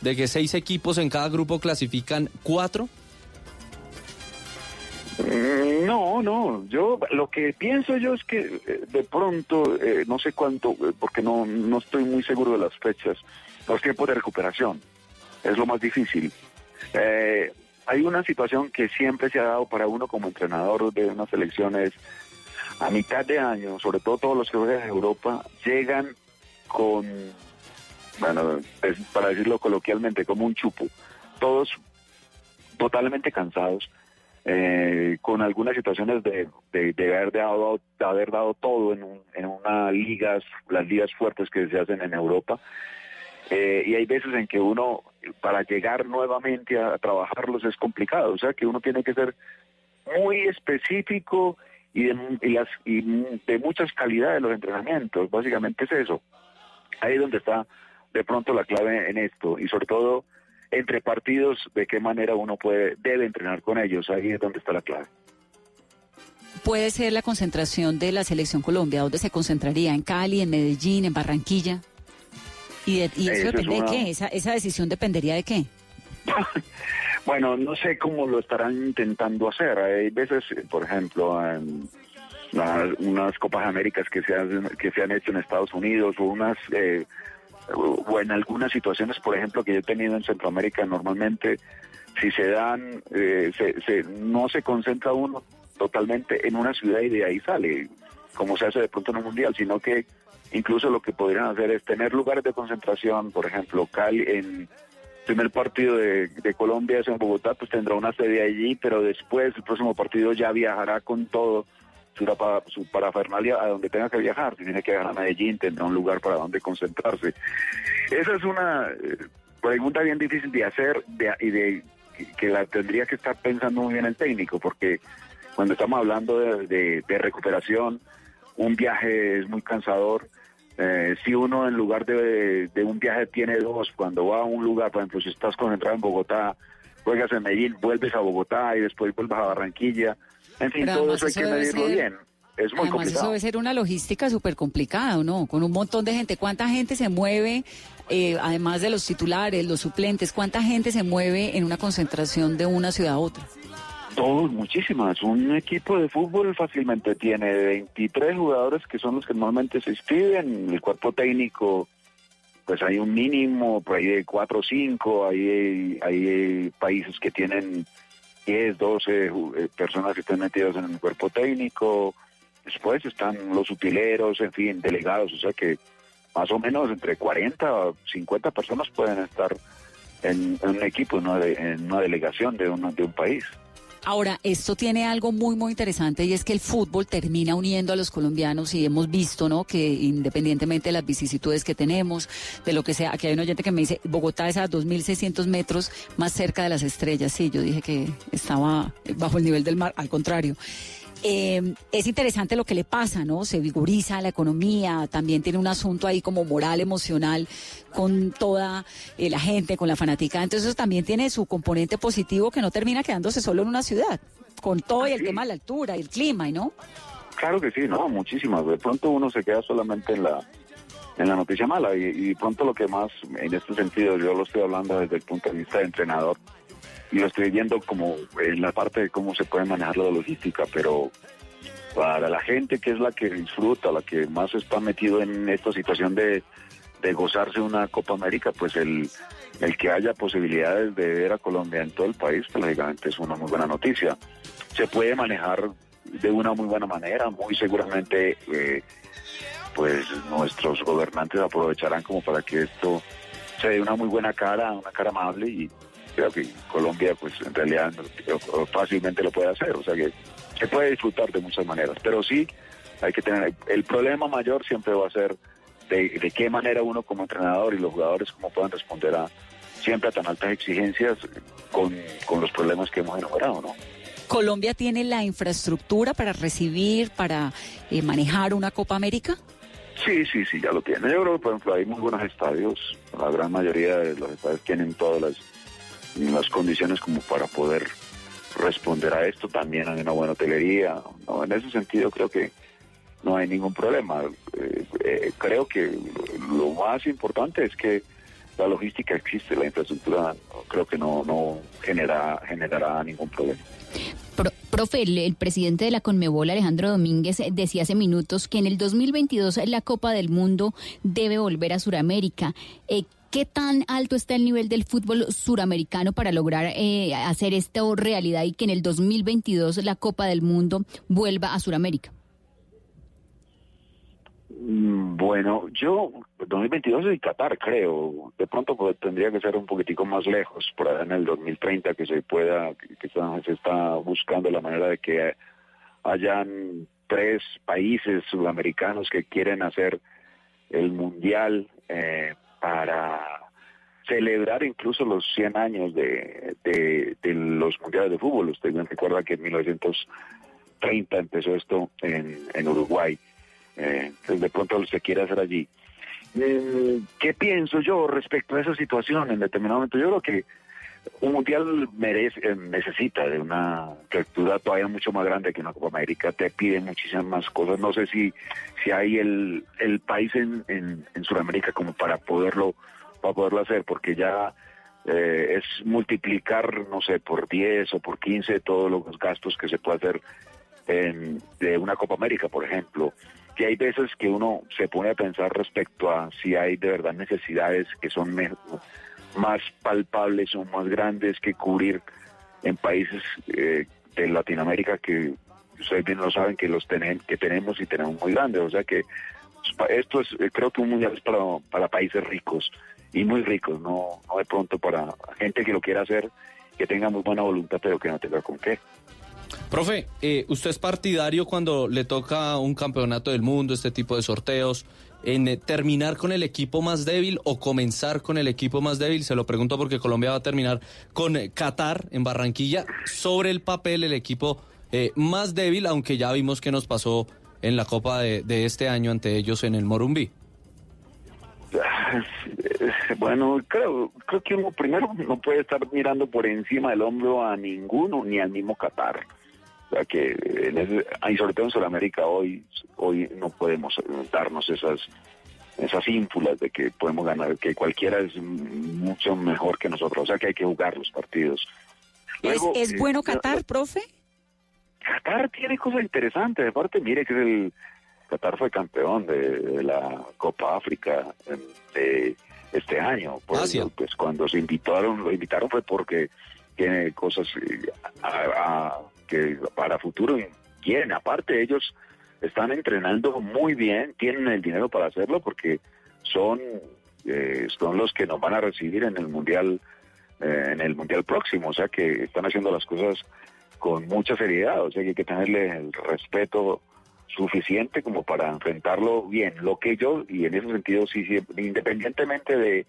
de que seis equipos en cada grupo clasifican cuatro? Mm, No, no, yo lo que pienso yo es que eh, de pronto, eh, no sé cuánto, eh, porque no, no estoy muy seguro de las fechas, los tiempos de recuperación, es lo más difícil. Eh, hay una situación que siempre se ha dado para uno como entrenador de unas selecciones a mitad de año, sobre todo todos los que juegan en Europa, llegan con, bueno, para decirlo coloquialmente, como un chupo, todos totalmente cansados, eh, con algunas situaciones de, de, haber, dado, haber dado todo en, un, en unas ligas, las ligas fuertes que se hacen en Europa. Eh, y hay veces en que uno, para llegar nuevamente a, trabajarlos es complicado, o sea que uno tiene que ser muy específico y de, y las, y de muchas calidades los entrenamientos, básicamente es eso. Ahí es donde está de pronto la clave en esto y sobre todo entre partidos de qué manera uno puede debe entrenar con ellos, ahí es donde está la clave. Puede ser la concentración de la selección Colombia, ¿dónde se concentraría? ¿En Cali, en Medellín, en Barranquilla? ¿Y, de- y eso Eso es depende una- de qué? ¿Esa, ¿Esa decisión dependería de qué? Bueno, no sé cómo lo estarán intentando hacer. Hay veces, por ejemplo, en unas Copas Américas que se, hacen- que se han hecho en Estados Unidos o unas eh, o en algunas situaciones, por ejemplo, que yo he tenido en Centroamérica, normalmente si se dan, eh, se, se- no se concentra uno totalmente en una ciudad y de ahí sale, como se hace de pronto en un mundial, sino que incluso lo que podrían hacer es tener lugares de concentración, por ejemplo, Cali en primer partido de, de Colombia es en Bogotá, pues tendrá una sede allí, pero después el próximo partido ya viajará con todo su, pa- su parafernalia a donde tenga que viajar. Si tiene que viajar a Medellín, tendrá un lugar para donde concentrarse. Esa es una eh, pregunta bien difícil de hacer y de que la tendría que estar pensando muy bien el técnico, porque cuando estamos hablando de, recuperación, un viaje es muy cansador. Eh, si uno en lugar de, de un viaje tiene dos, cuando va a un lugar, por ejemplo, si estás concentrado en Bogotá, juegas en Medellín, vuelves a Bogotá y después vuelves a Barranquilla. En fin, Pero todo eso hay eso que medirlo ser- bien. Es muy Además, eso complicado. debe ser una logística súper complicada, ¿no? Con un montón de gente. ¿Cuánta gente se mueve, eh, además de los titulares, los suplentes, cuánta gente se mueve en una concentración de una ciudad a otra? Todos, muchísimas. Un equipo de fútbol fácilmente tiene 23 jugadores que son los que normalmente se inscriben. El cuerpo técnico, pues hay un mínimo, por ahí de 4 o 5. Hay, hay países que tienen 10, 12 ju- eh, personas que están metidas en el cuerpo técnico. Después están los utileros, en fin, delegados. O sea que más o menos entre 40 o 50 personas pueden estar en, un equipo, en una, de- una delegación de, una- de un país. Ahora, esto tiene algo muy, muy interesante y es que el fútbol termina uniendo a los colombianos y hemos visto, ¿no? Que independientemente de las vicisitudes que tenemos, de lo que sea, aquí hay un oyente que me dice, Bogotá es a 2.600 metros más cerca de las estrellas. Sí, yo dije que estaba bajo el nivel del mar, al contrario. Eh, es interesante lo que le pasa, ¿no? Se vigoriza la economía, también tiene un asunto ahí como moral, emocional, con toda eh, la gente, con la fanática. Entonces eso también tiene su componente positivo que no termina quedándose solo en una ciudad, con todo y el tema de la altura y el clima, ¿y no? Claro que sí, no, muchísimas. De pronto uno se queda solamente en la en la noticia mala y, y pronto lo que más en este sentido yo lo estoy hablando desde el punto de vista de entrenador lo estoy viendo como en la parte de cómo se puede manejar la logística, pero para la gente que es la que disfruta, la que más está metido en esta situación de, de gozarse una Copa América, pues el, el que haya posibilidades de ver a Colombia en todo el país, pues lógicamente es una muy buena noticia. Se puede manejar de una muy buena manera, muy seguramente eh, pues nuestros gobernantes aprovecharán como para que esto se dé una muy buena cara, una cara amable y creo que Colombia pues en realidad fácilmente lo puede hacer, o sea que se puede disfrutar de muchas maneras, pero sí hay que tener, el problema mayor siempre va a ser de, de qué manera uno como entrenador y los jugadores cómo puedan responder a siempre a tan altas exigencias con, con los problemas que hemos enumerado, ¿no? ¿Colombia tiene la infraestructura para recibir, para eh, manejar una Copa América? Sí, sí, sí, ya lo tiene. Yo creo que, por ejemplo, hay muy buenos estadios. La gran mayoría de los estadios tienen todas las, las condiciones como para poder responder a esto. También hay una buena hotelería. No, en ese sentido creo que no hay ningún problema. Eh, eh, creo que lo más importante es que la logística existe, la infraestructura creo que no, no genera, generará ningún problema. profe, el, presidente de la Conmebol, Alejandro Domínguez, decía hace minutos que en el 2022 la Copa del Mundo debe volver a Sudamérica. Eh, ¿Qué tan alto está el nivel del fútbol suramericano para lograr eh, hacer esto realidad y que en el 2022 la Copa del Mundo vuelva a Sudamérica? Mm, bueno, yo 2022 es Qatar, creo. De pronto pues, tendría que ser un poquitico más lejos, por allá en el 2030 que se pueda, que se está buscando la manera de que hayan tres países sudamericanos que quieren hacer el mundial eh, para celebrar incluso los 100 años de, los mundiales de fútbol. Usted me recuerda que en 1930 empezó esto en, en Uruguay eh, de pronto se quiere hacer allí. Eh, ¿Qué pienso yo respecto a esa situación en determinado momento? Yo creo que un mundial merece, eh, necesita de una estructura todavía mucho más grande que una Copa América, te piden muchísimas más cosas. No sé si, si hay el, el país en, en, en Sudamérica como para poderlo, para poderlo hacer, porque ya eh, es multiplicar, no sé, por 10 o por 15 todos los gastos que se puede hacer en, de una Copa América, por ejemplo que hay veces que uno se pone a pensar respecto a si hay de verdad necesidades que son más palpables o más grandes que cubrir en países eh, de Latinoamérica que ustedes bien lo saben que los tenemos que tenemos y tenemos muy grandes. O sea que esto es eh, creo que un mundial es para, para países ricos y muy ricos no no de pronto para gente que lo quiera hacer que tenga muy buena voluntad pero que no tenga con qué. Profe, eh, ¿usted es partidario cuando le toca un campeonato del mundo, este tipo de sorteos, en eh, terminar con el equipo más débil o comenzar con el equipo más débil? Se lo pregunto porque Colombia va a terminar con eh, Qatar en Barranquilla. Sobre el papel, el equipo más débil, aunque ya vimos que nos pasó en la Copa de, este año ante ellos en el Morumbí. Bueno, creo, creo que uno primero no puede estar mirando por encima del hombro a ninguno, ni al mismo Qatar. O sea que, en ese, y sobre todo en Sudamérica hoy, hoy no podemos darnos esas esas ínfulas de que podemos ganar, que cualquiera es mucho mejor que nosotros. O sea que hay que jugar los partidos. Luego, ¿Es, ¿Es, bueno Qatar, profe? Qatar tiene cosas interesantes. Aparte, mire que el Qatar fue campeón de, la Copa África de este año. Por eso, pues cuando se invitaron, lo invitaron fue porque tiene cosas eh, a que para futuro quieren. Aparte, ellos están entrenando muy bien, tienen el dinero para hacerlo porque son, eh, son los que nos van a recibir en el mundial eh, en el mundial próximo, o sea que están haciendo las cosas con mucha seriedad, o sea que hay que tenerle el respeto suficiente como para enfrentarlo bien. Lo que yo, y en ese sentido sí, sí independientemente de,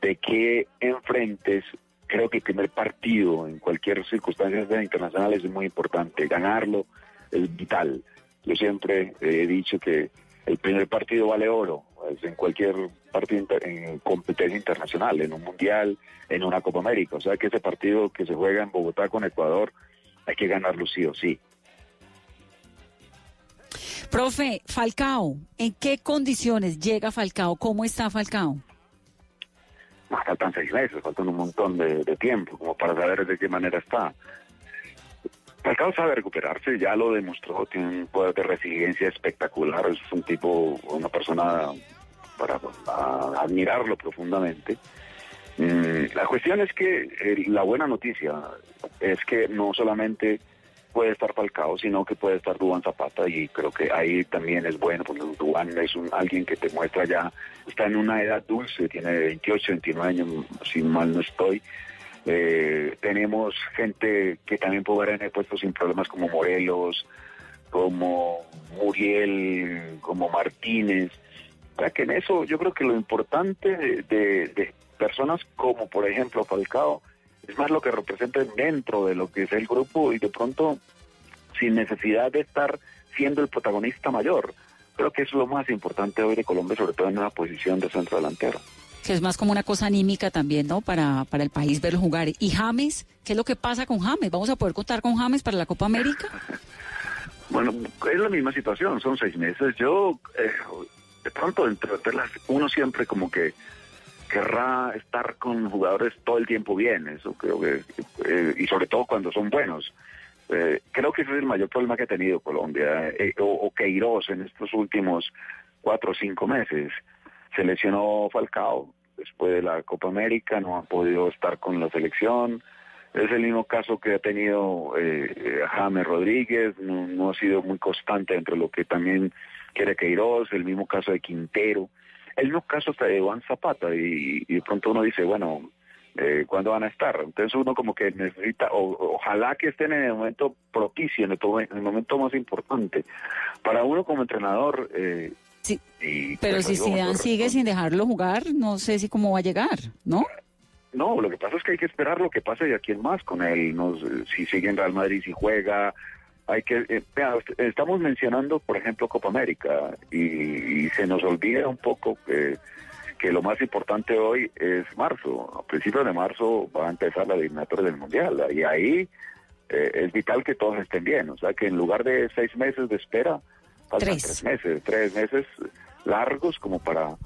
de qué enfrentes, creo que el primer partido en cualquier circunstancia internacional es muy importante. Ganarlo es vital. Yo siempre he dicho que el primer partido vale oro, pues, en cualquier partido en competencia internacional, en un mundial, en una Copa América. O sea que ese partido que se juega en Bogotá con Ecuador hay que ganarlo sí o sí. Profe, Falcao, ¿en qué condiciones llega Falcao? ¿Cómo está Falcao? Faltan seis meses, faltan un montón de, tiempo como para saber de qué manera está. Falcao sabe recuperarse, ya lo demostró, tiene un poder de resiliencia espectacular, es un tipo, una persona para, admirarlo profundamente. Mm, la cuestión es que eh, la buena noticia es que no solamente puede estar Falcao, sino que puede estar Dubán Zapata y creo que ahí también es bueno, porque Dubán es un, alguien que te muestra ya, está en una edad dulce, tiene 28, 29 años, si mal no estoy. Eh, tenemos gente que también ver en el puesto sin problemas como Morelos, como Muriel, como Martínez. Sea que en eso yo creo que lo importante de- de personas como por ejemplo Falcao es más lo que representan dentro de lo que es el grupo y de pronto sin necesidad de estar siendo el protagonista mayor. Creo que eso es lo más importante hoy de Colombia, sobre todo en una posición de centro delantero. Que es más como una cosa anímica también, ¿no? Para, para el país verlo jugar. ¿Y James? ¿Qué es lo que pasa con James? ¿Vamos a poder contar con James para la Copa América? Bueno, es la misma situación, son seis meses. Yo, eh, de pronto, entre entre las- uno siempre como que querrá estar con jugadores todo el tiempo bien, eso creo que, eh, y sobre todo cuando son buenos. Eh, creo que ese es el mayor problema que ha tenido Colombia, eh, o, o Queiroz en estos últimos cuatro o cinco meses. Se lesionó Falcao después de la Copa América, no ha podido estar con la selección. Es el mismo caso que ha tenido eh, James Rodríguez, no, no ha sido muy constante entre lo que también quiere Queiroz, el mismo caso de Quintero, el mismo caso hasta de Iván Zapata, y, y de pronto uno dice, bueno, eh, ¿cuándo van a estar? Entonces uno como que necesita, o- ojalá que estén en el momento propicio, en el, to- en el momento más importante. Para uno como entrenador... Eh, y, Pero pues, si Zidane sigue sin dejarlo jugar, no sé si cómo va a llegar, ¿no? No, lo que pasa es que hay que esperar lo que pase de aquí en más con él. Nos, si sigue en Real Madrid, si juega. Hay que, eh, estamos mencionando, por ejemplo, Copa América y, y se nos olvida un poco que, que lo más importante hoy es marzo. A principios de marzo va a empezar la eliminatoria del Mundial y ahí eh, es vital que todos estén bien. O sea, que en lugar de seis meses de espera, faltan Tres. tres meses, tres meses largos como para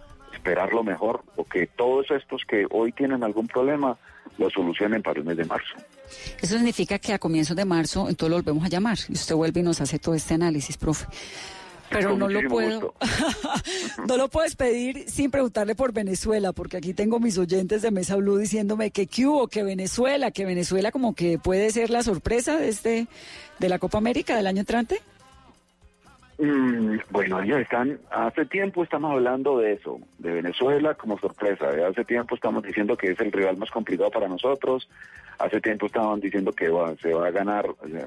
esperar lo mejor o que todos estos que hoy tienen algún problema lo solucionen para el mes de marzo. Eso significa que a comienzos de marzo entonces lo volvemos a llamar y usted vuelve y nos hace todo este análisis, profe. Pero Con no lo puedo, no lo puedes pedir sin preguntarle por Venezuela, porque aquí tengo mis oyentes de Mesa Blue diciéndome que qué hubo, que Venezuela, que Venezuela como que puede ser la sorpresa de este, de la Copa América del año entrante. Mm, bueno, ellos están, hace tiempo estamos hablando de eso, de Venezuela como sorpresa. ¿eh? Hace tiempo estamos diciendo que es el rival más complicado para nosotros. Hace tiempo estaban diciendo que va- se va a ganar, eh,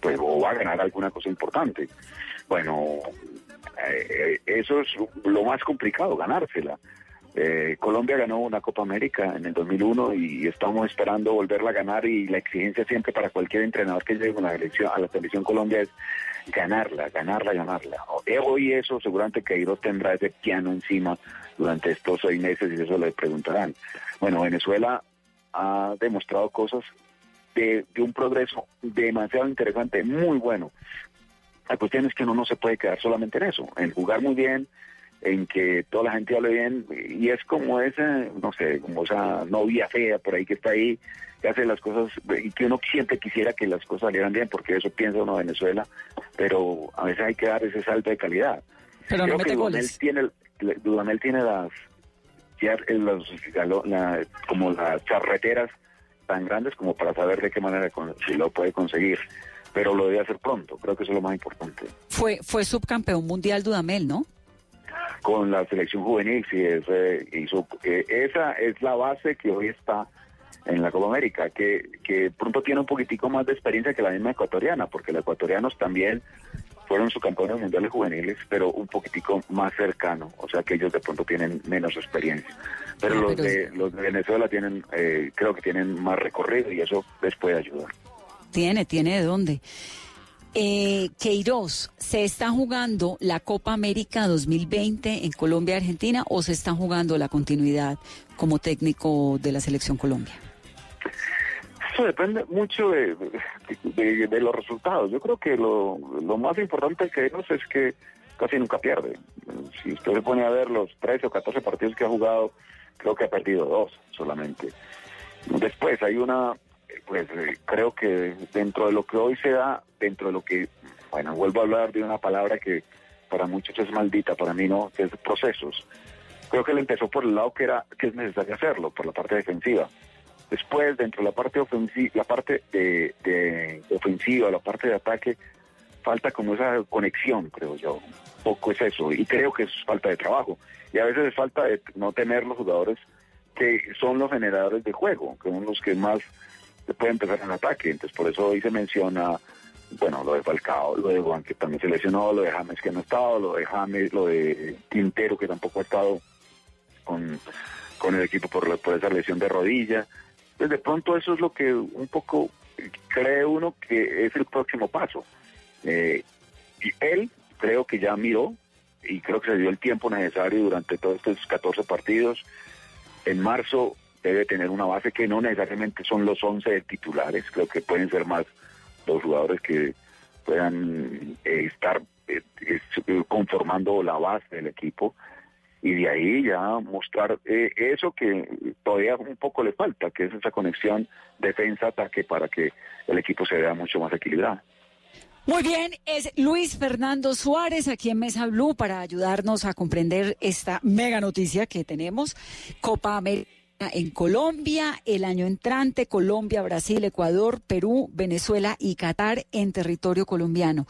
pues, o va a ganar alguna cosa importante. Bueno, eh, eso es lo más complicado, ganársela. Eh, Colombia ganó una Copa América en el 2001 y estamos esperando volverla a ganar y la exigencia siempre para cualquier entrenador que llegue a la, selección, a la selección Colombia es ganarla, ganarla, ganarla. Hoy eso seguramente Queiroz tendrá ese piano encima durante estos seis meses y eso le preguntarán. Bueno, Venezuela ha demostrado cosas de, de un progreso demasiado interesante, muy bueno. La cuestión es que uno no se puede quedar solamente en eso, en jugar muy bien, en que toda la gente hable bien, y es como esa, no sé, como esa novia fea por ahí que está ahí, que hace las cosas, y que uno siempre quisiera que las cosas salieran bien, porque eso piensa uno Venezuela, pero a veces hay que dar ese salto de calidad. Pero no Creo mete que Dudamel goles. tiene, Dudamel tiene las, ya los, galo- la- como las charreteras tan grandes como para saber de qué manera si lo puede conseguir, pero lo debe hacer pronto, creo que eso es lo más importante. Fue, fue subcampeón mundial Dudamel, ¿no? Con la selección juvenil, sí, es, eh, hizo, eh, esa es la base que hoy está en la Copa América, que, que pronto tiene un poquitico más de experiencia que la misma ecuatoriana, porque los ecuatorianos también fueron subcampeones mundiales juveniles, pero un poquitico más cercano, o sea que ellos de pronto tienen menos experiencia. Pero Ah, los pero de los de Venezuela tienen, eh, creo que tienen más recorrido y eso les puede ayudar. Tiene, tiene de dónde. Eh, Queiroz, ¿se está jugando la Copa América 2020 en Colombia Argentina o se está jugando la continuidad como técnico de la Selección Colombia? Eso depende mucho de, de- de los resultados. Yo creo que lo, más importante que ellos es que casi nunca pierde. Si usted se pone a ver los 13 o 14 partidos que ha jugado, creo que ha perdido dos solamente. Después hay una, pues eh, creo que dentro de lo que hoy se da, dentro de lo que, bueno, vuelvo a hablar de una palabra que para muchos es maldita, para mí no, que es procesos. Creo que él empezó por el lado que era que es necesario hacerlo, por la parte defensiva. Después, dentro de la parte ofensiva, la parte de, ofensiva, la parte de ataque, falta como esa conexión, creo yo. Poco es eso. Y creo que es falta de trabajo. Y a veces es falta de no tener los jugadores que son los generadores de juego, que son los que más se pueden empezar en ataque. Entonces, por eso hoy se menciona bueno, lo de Falcao, lo de Juan que también se lesionó, lo de James que no ha estado, lo de James, lo de Quintero que tampoco ha estado con, con el equipo por, por esa lesión de rodilla. Pues de pronto eso es lo que un poco cree uno que es el próximo paso. Eh, y él creo que ya miró y creo que se dio el tiempo necesario durante todos estos 14 partidos. En marzo debe tener una base que no necesariamente son los 11 titulares, creo que pueden ser más los jugadores que puedan eh, estar eh, conformando la base del equipo y de ahí ya mostrar eh, eso que todavía un poco le falta, que es esa conexión defensa-ataque para que el equipo se vea mucho más equilibrado. Muy bien, es Luis Fernando Suárez aquí en Mesa Blue para ayudarnos a comprender esta mega noticia que tenemos. Copa América en Colombia, el año entrante, Colombia, Brasil, Ecuador, Perú, Venezuela y Qatar en territorio colombiano.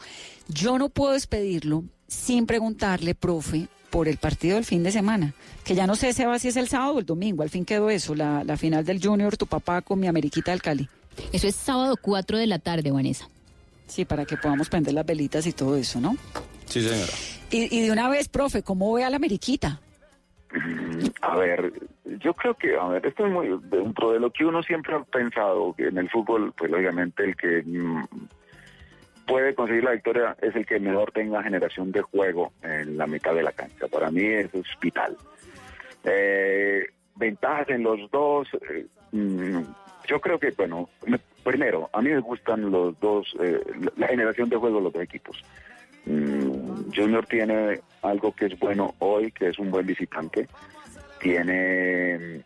Yo no puedo despedirlo sin preguntarle, profe, por el partido del fin de semana, que ya no sé Seba, si es el sábado o el domingo, al fin quedó eso, la, la final del Junior, tu papá con mi Ameriquita del Cali. Eso es sábado 4 de la tarde, Vanessa. Sí, para que podamos prender las velitas y todo eso, ¿no? Sí, señora. Y, y de una vez, profe, ¿cómo ve a la Ameriquita? A ver, yo creo que, a ver, esto es muy dentro de lo que uno siempre ha pensado, que en el fútbol, pues obviamente el que mm, puede conseguir la victoria es el que mejor tenga generación de juego en la mitad de la cancha. Para mí es vital. Eh, ventajas en los dos, eh, mm, yo creo que, bueno, me- primero, a mí me gustan los dos, eh, la generación de juego de los dos equipos. Mm, Junior tiene algo que es bueno hoy, que es un buen visitante. Tiene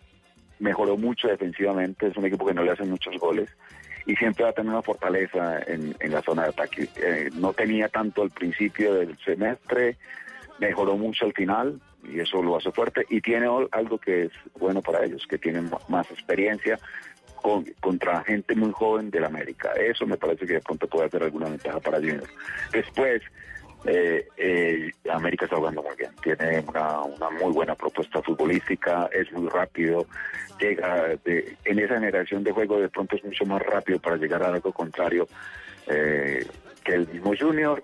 mejoró mucho defensivamente, es un equipo que no le hace muchos goles y siempre va a tener una fortaleza en, en la zona de ataque. Eh, no tenía tanto al principio del semestre, mejoró mucho al final y eso lo hace fuerte y tiene al- algo que es bueno para ellos, que tienen más experiencia con- contra gente muy joven del América. Eso me parece que de pronto puede hacer alguna ventaja para Junior. Después, eh, eh, América está jugando muy bien, tiene una, muy buena propuesta futbolística, es muy rápido, llega en esa generación de juego de pronto es mucho más rápido para llegar a algo contrario eh, que el mismo Junior,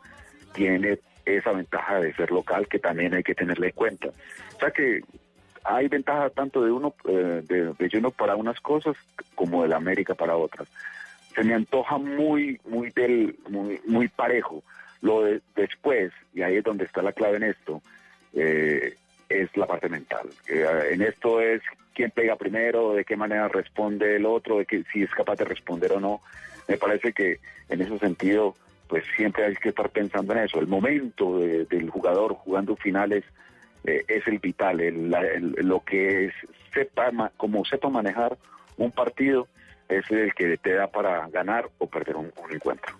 tiene esa ventaja de ser local que también hay que tenerle en cuenta. O sea que hay ventaja tanto de uno eh, de, de para unas cosas como del América para otras. Se me antoja muy muy del muy muy parejo. Lo de después y ahí es donde está la clave en esto eh, es la parte mental. Eh, en esto es quién pega primero, de qué manera responde el otro, de que si es capaz de responder o no. Me parece que en ese sentido pues siempre hay que estar pensando en eso. El momento de- del jugador jugando finales eh, es el vital, lo que es, sepa, como sepa manejar un partido es el que te da para ganar o perder un encuentro.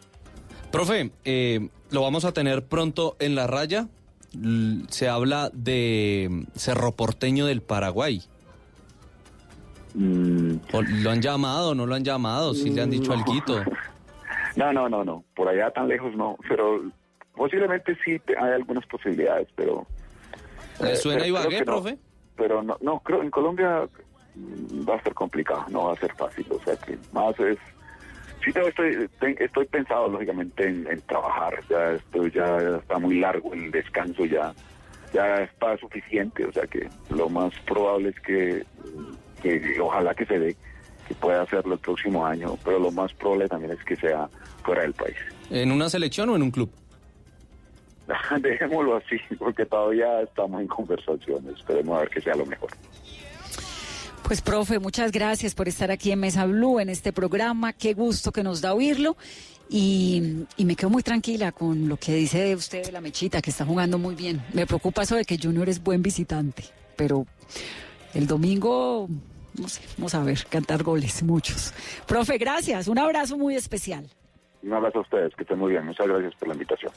Profe, eh, lo vamos a tener pronto en la raya. Se habla de mm, Cerro Porteño del Paraguay. O ¿Lo han llamado no lo han llamado? ¿Sí le han dicho No. alguito? No, no, no, no, por allá tan lejos no, pero posiblemente sí hay algunas posibilidades, pero... ¿Le eh, suena pero Ibagué, que no. profe? Pero no, no, creo en Colombia mm, va a ser complicado, no va a ser fácil, o sea que más es... Sí, te- estoy, estoy pensado lógicamente en, en trabajar, ya estoy, ya está muy largo el descanso, ya ya está suficiente, o sea que lo más probable es que, que ojalá que se dé, que pueda hacerlo el próximo año, pero lo más probable también es que sea fuera del país. ¿En una selección o en un club? Dejémoslo así, porque todavía estamos en conversaciones, esperemos a ver que sea lo mejor. Pues, profe, muchas gracias por estar aquí en Mesa Blue, en este programa. Qué gusto que nos da oírlo. Y, y me quedo muy tranquila con lo que dice usted de la mechita, que está jugando muy bien. Me preocupa eso de que Junior es buen visitante, pero el domingo, no sé, vamos a ver, cantar goles, muchos. Profe, gracias. Un abrazo muy especial. Un abrazo a ustedes, que estén muy bien, muchas gracias por la invitación.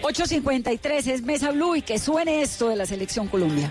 8.53 es Mesa Blue y que suene esto de la Selección Colombia.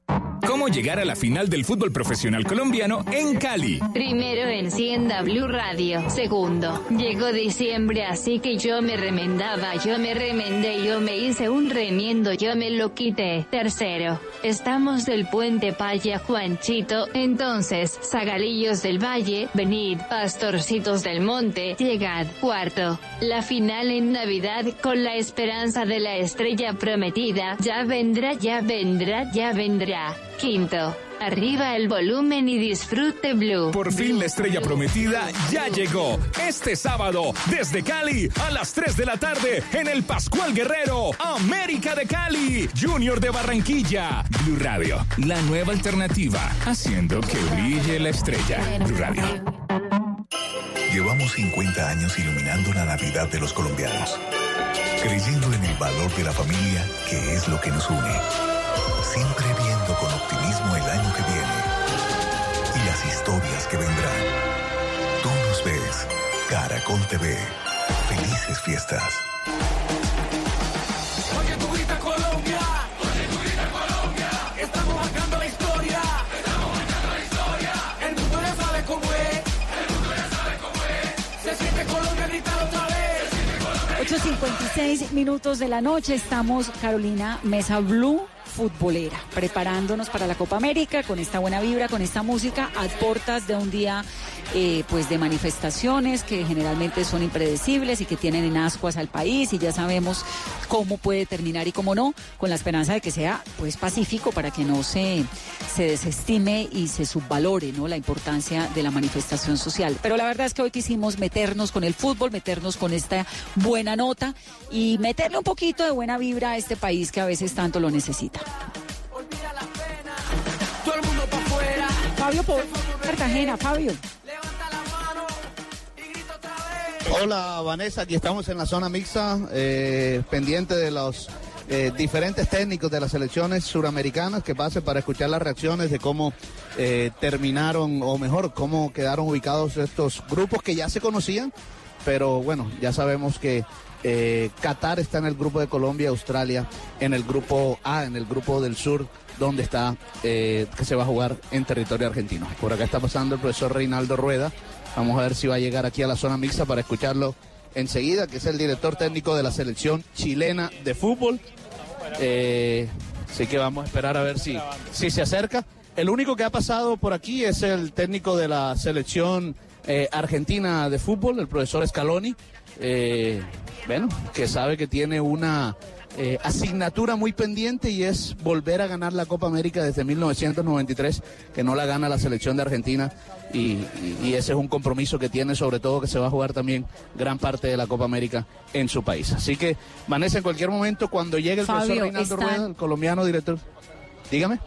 ¿Cómo llegar a la final del fútbol profesional colombiano en Cali? Primero encienda Blue Radio. Segundo, llegó diciembre, así que yo me remendaba, yo me remendé, yo me hice un remiendo, yo me lo quité. Tercero, estamos del puente Paya Juanchito, entonces, Zagalillos del Valle, venid, pastorcitos del monte, llegad. Cuarto, la final en Navidad con la esperanza de la estrella prometida, ya vendrá, ya vendrá, ya vendrá. Quinto, arriba el volumen y disfrute Blue. Por fin la estrella prometida ya llegó. Este sábado, desde Cali, a las 3 de la tarde, en el Pascual Guerrero, América de Cali, Junior de Barranquilla. Blue Radio, la nueva alternativa, haciendo que brille la estrella. Blue Radio. Llevamos 50 años iluminando la Navidad de los colombianos, creyendo en el valor de la familia, que es lo que nos une. Siempre viendo con optimismo el año que viene y las historias que vendrán. Tú nos ves, Caracol TV. Felices fiestas. Oye, tú grita Colombia. Oye, tú grita Colombia. Estamos marcando la historia. Estamos marcando la historia. El mundo ya sabe cómo es. El mundo ya sabe cómo es. Se siente Colombia, grita otra vez. 8.56 minutos de la noche. Estamos, Carolina Mesa Blue futbolera, preparándonos para la Copa América con esta buena vibra, con esta música, a portas de un día eh, pues de manifestaciones que generalmente son impredecibles y que tienen en ascuas al país y ya sabemos cómo puede terminar y cómo no, con la esperanza de que sea pues pacífico para que no se, se desestime y se subvalore ¿no? la importancia de la manifestación social. Pero la verdad es que hoy quisimos meternos con el fútbol, meternos con esta buena nota y meterle un poquito de buena vibra a este país que a veces tanto lo necesita. Fabio por Cartagena, Fabio. Hola Vanessa, aquí estamos en la zona mixta, eh, pendiente de los eh, diferentes técnicos de las selecciones suramericanas que pasen para escuchar las reacciones de cómo eh, terminaron, o mejor, cómo quedaron ubicados estos grupos que ya se conocían, pero bueno, ya sabemos que eh, Qatar está en el grupo de Colombia, Australia en el grupo A, en el grupo del sur, donde está, eh, que se va a jugar en territorio argentino. Por acá está pasando el profesor Reinaldo Rueda. Vamos a ver si va a llegar aquí a la zona mixta para escucharlo enseguida, que es el director técnico de la selección chilena de fútbol. Eh, así que vamos a esperar a ver si, si se acerca. El único que ha pasado por aquí es el técnico de la selección eh, argentina de fútbol, el profesor Scaloni. Eh, bueno, que sabe que tiene una eh, asignatura muy pendiente y es volver a ganar la Copa América desde 1993, que no la gana la selección de Argentina y, y- y ese es un compromiso que tiene, sobre todo que se va a jugar también gran parte de la Copa América en su país. Así que, Vanessa, en cualquier momento, cuando llegue el Fabio, profesor Reinaldo están- Rueda, el colombiano director, dígame.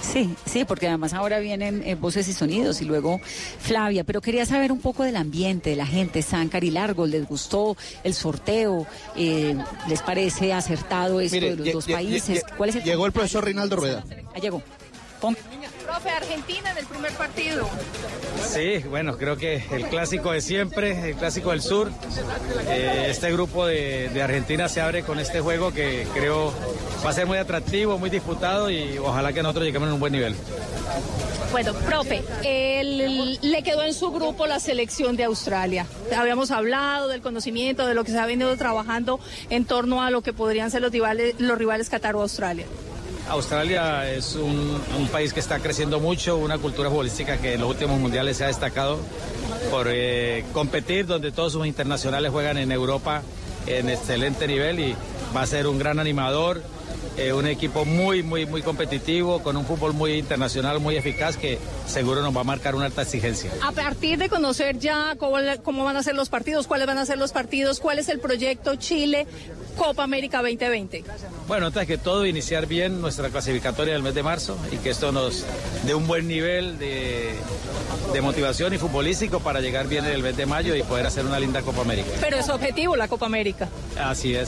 Sí, sí, porque además ahora vienen eh, voces y sonidos y luego Flavia, pero quería saber un poco del ambiente, de la gente, Záncar y Largo, ¿les gustó el sorteo? Eh, ¿Les parece acertado esto Mire, de los dos países? ¿Cuál es el llegó el profesor Rinaldo Rueda. Ah, llegó. Profe, Argentina en el primer partido. Sí, bueno, creo que el clásico de siempre, el clásico del sur. Eh, este grupo de, de Argentina se abre con este juego que creo va a ser muy atractivo, muy disputado y ojalá que nosotros lleguemos en un buen nivel. Bueno, profe, él, le quedó en su grupo la selección de Australia. Habíamos hablado del conocimiento, de lo que se ha venido trabajando en torno a lo que podrían ser los rivales, los rivales Qatar o Australia. Australia es un, país que está creciendo mucho, una cultura futbolística que en los últimos mundiales se ha destacado por eh, competir, donde todos sus internacionales juegan en Europa en excelente nivel y va a ser un gran animador, eh, un equipo muy, muy, muy competitivo, con un fútbol muy internacional, muy eficaz, que seguro nos va a marcar una alta exigencia. A partir de conocer ya cómo, cómo van a ser los partidos, cuáles van a ser los partidos, cuál es el proyecto Chile Copa América 2020. Bueno, antes que todo, iniciar bien nuestra clasificatoria del mes de marzo y que esto nos dé un buen nivel de, de motivación y futbolístico para llegar bien en el mes de mayo y poder hacer una linda Copa América. Pero es objetivo la Copa América. Así es.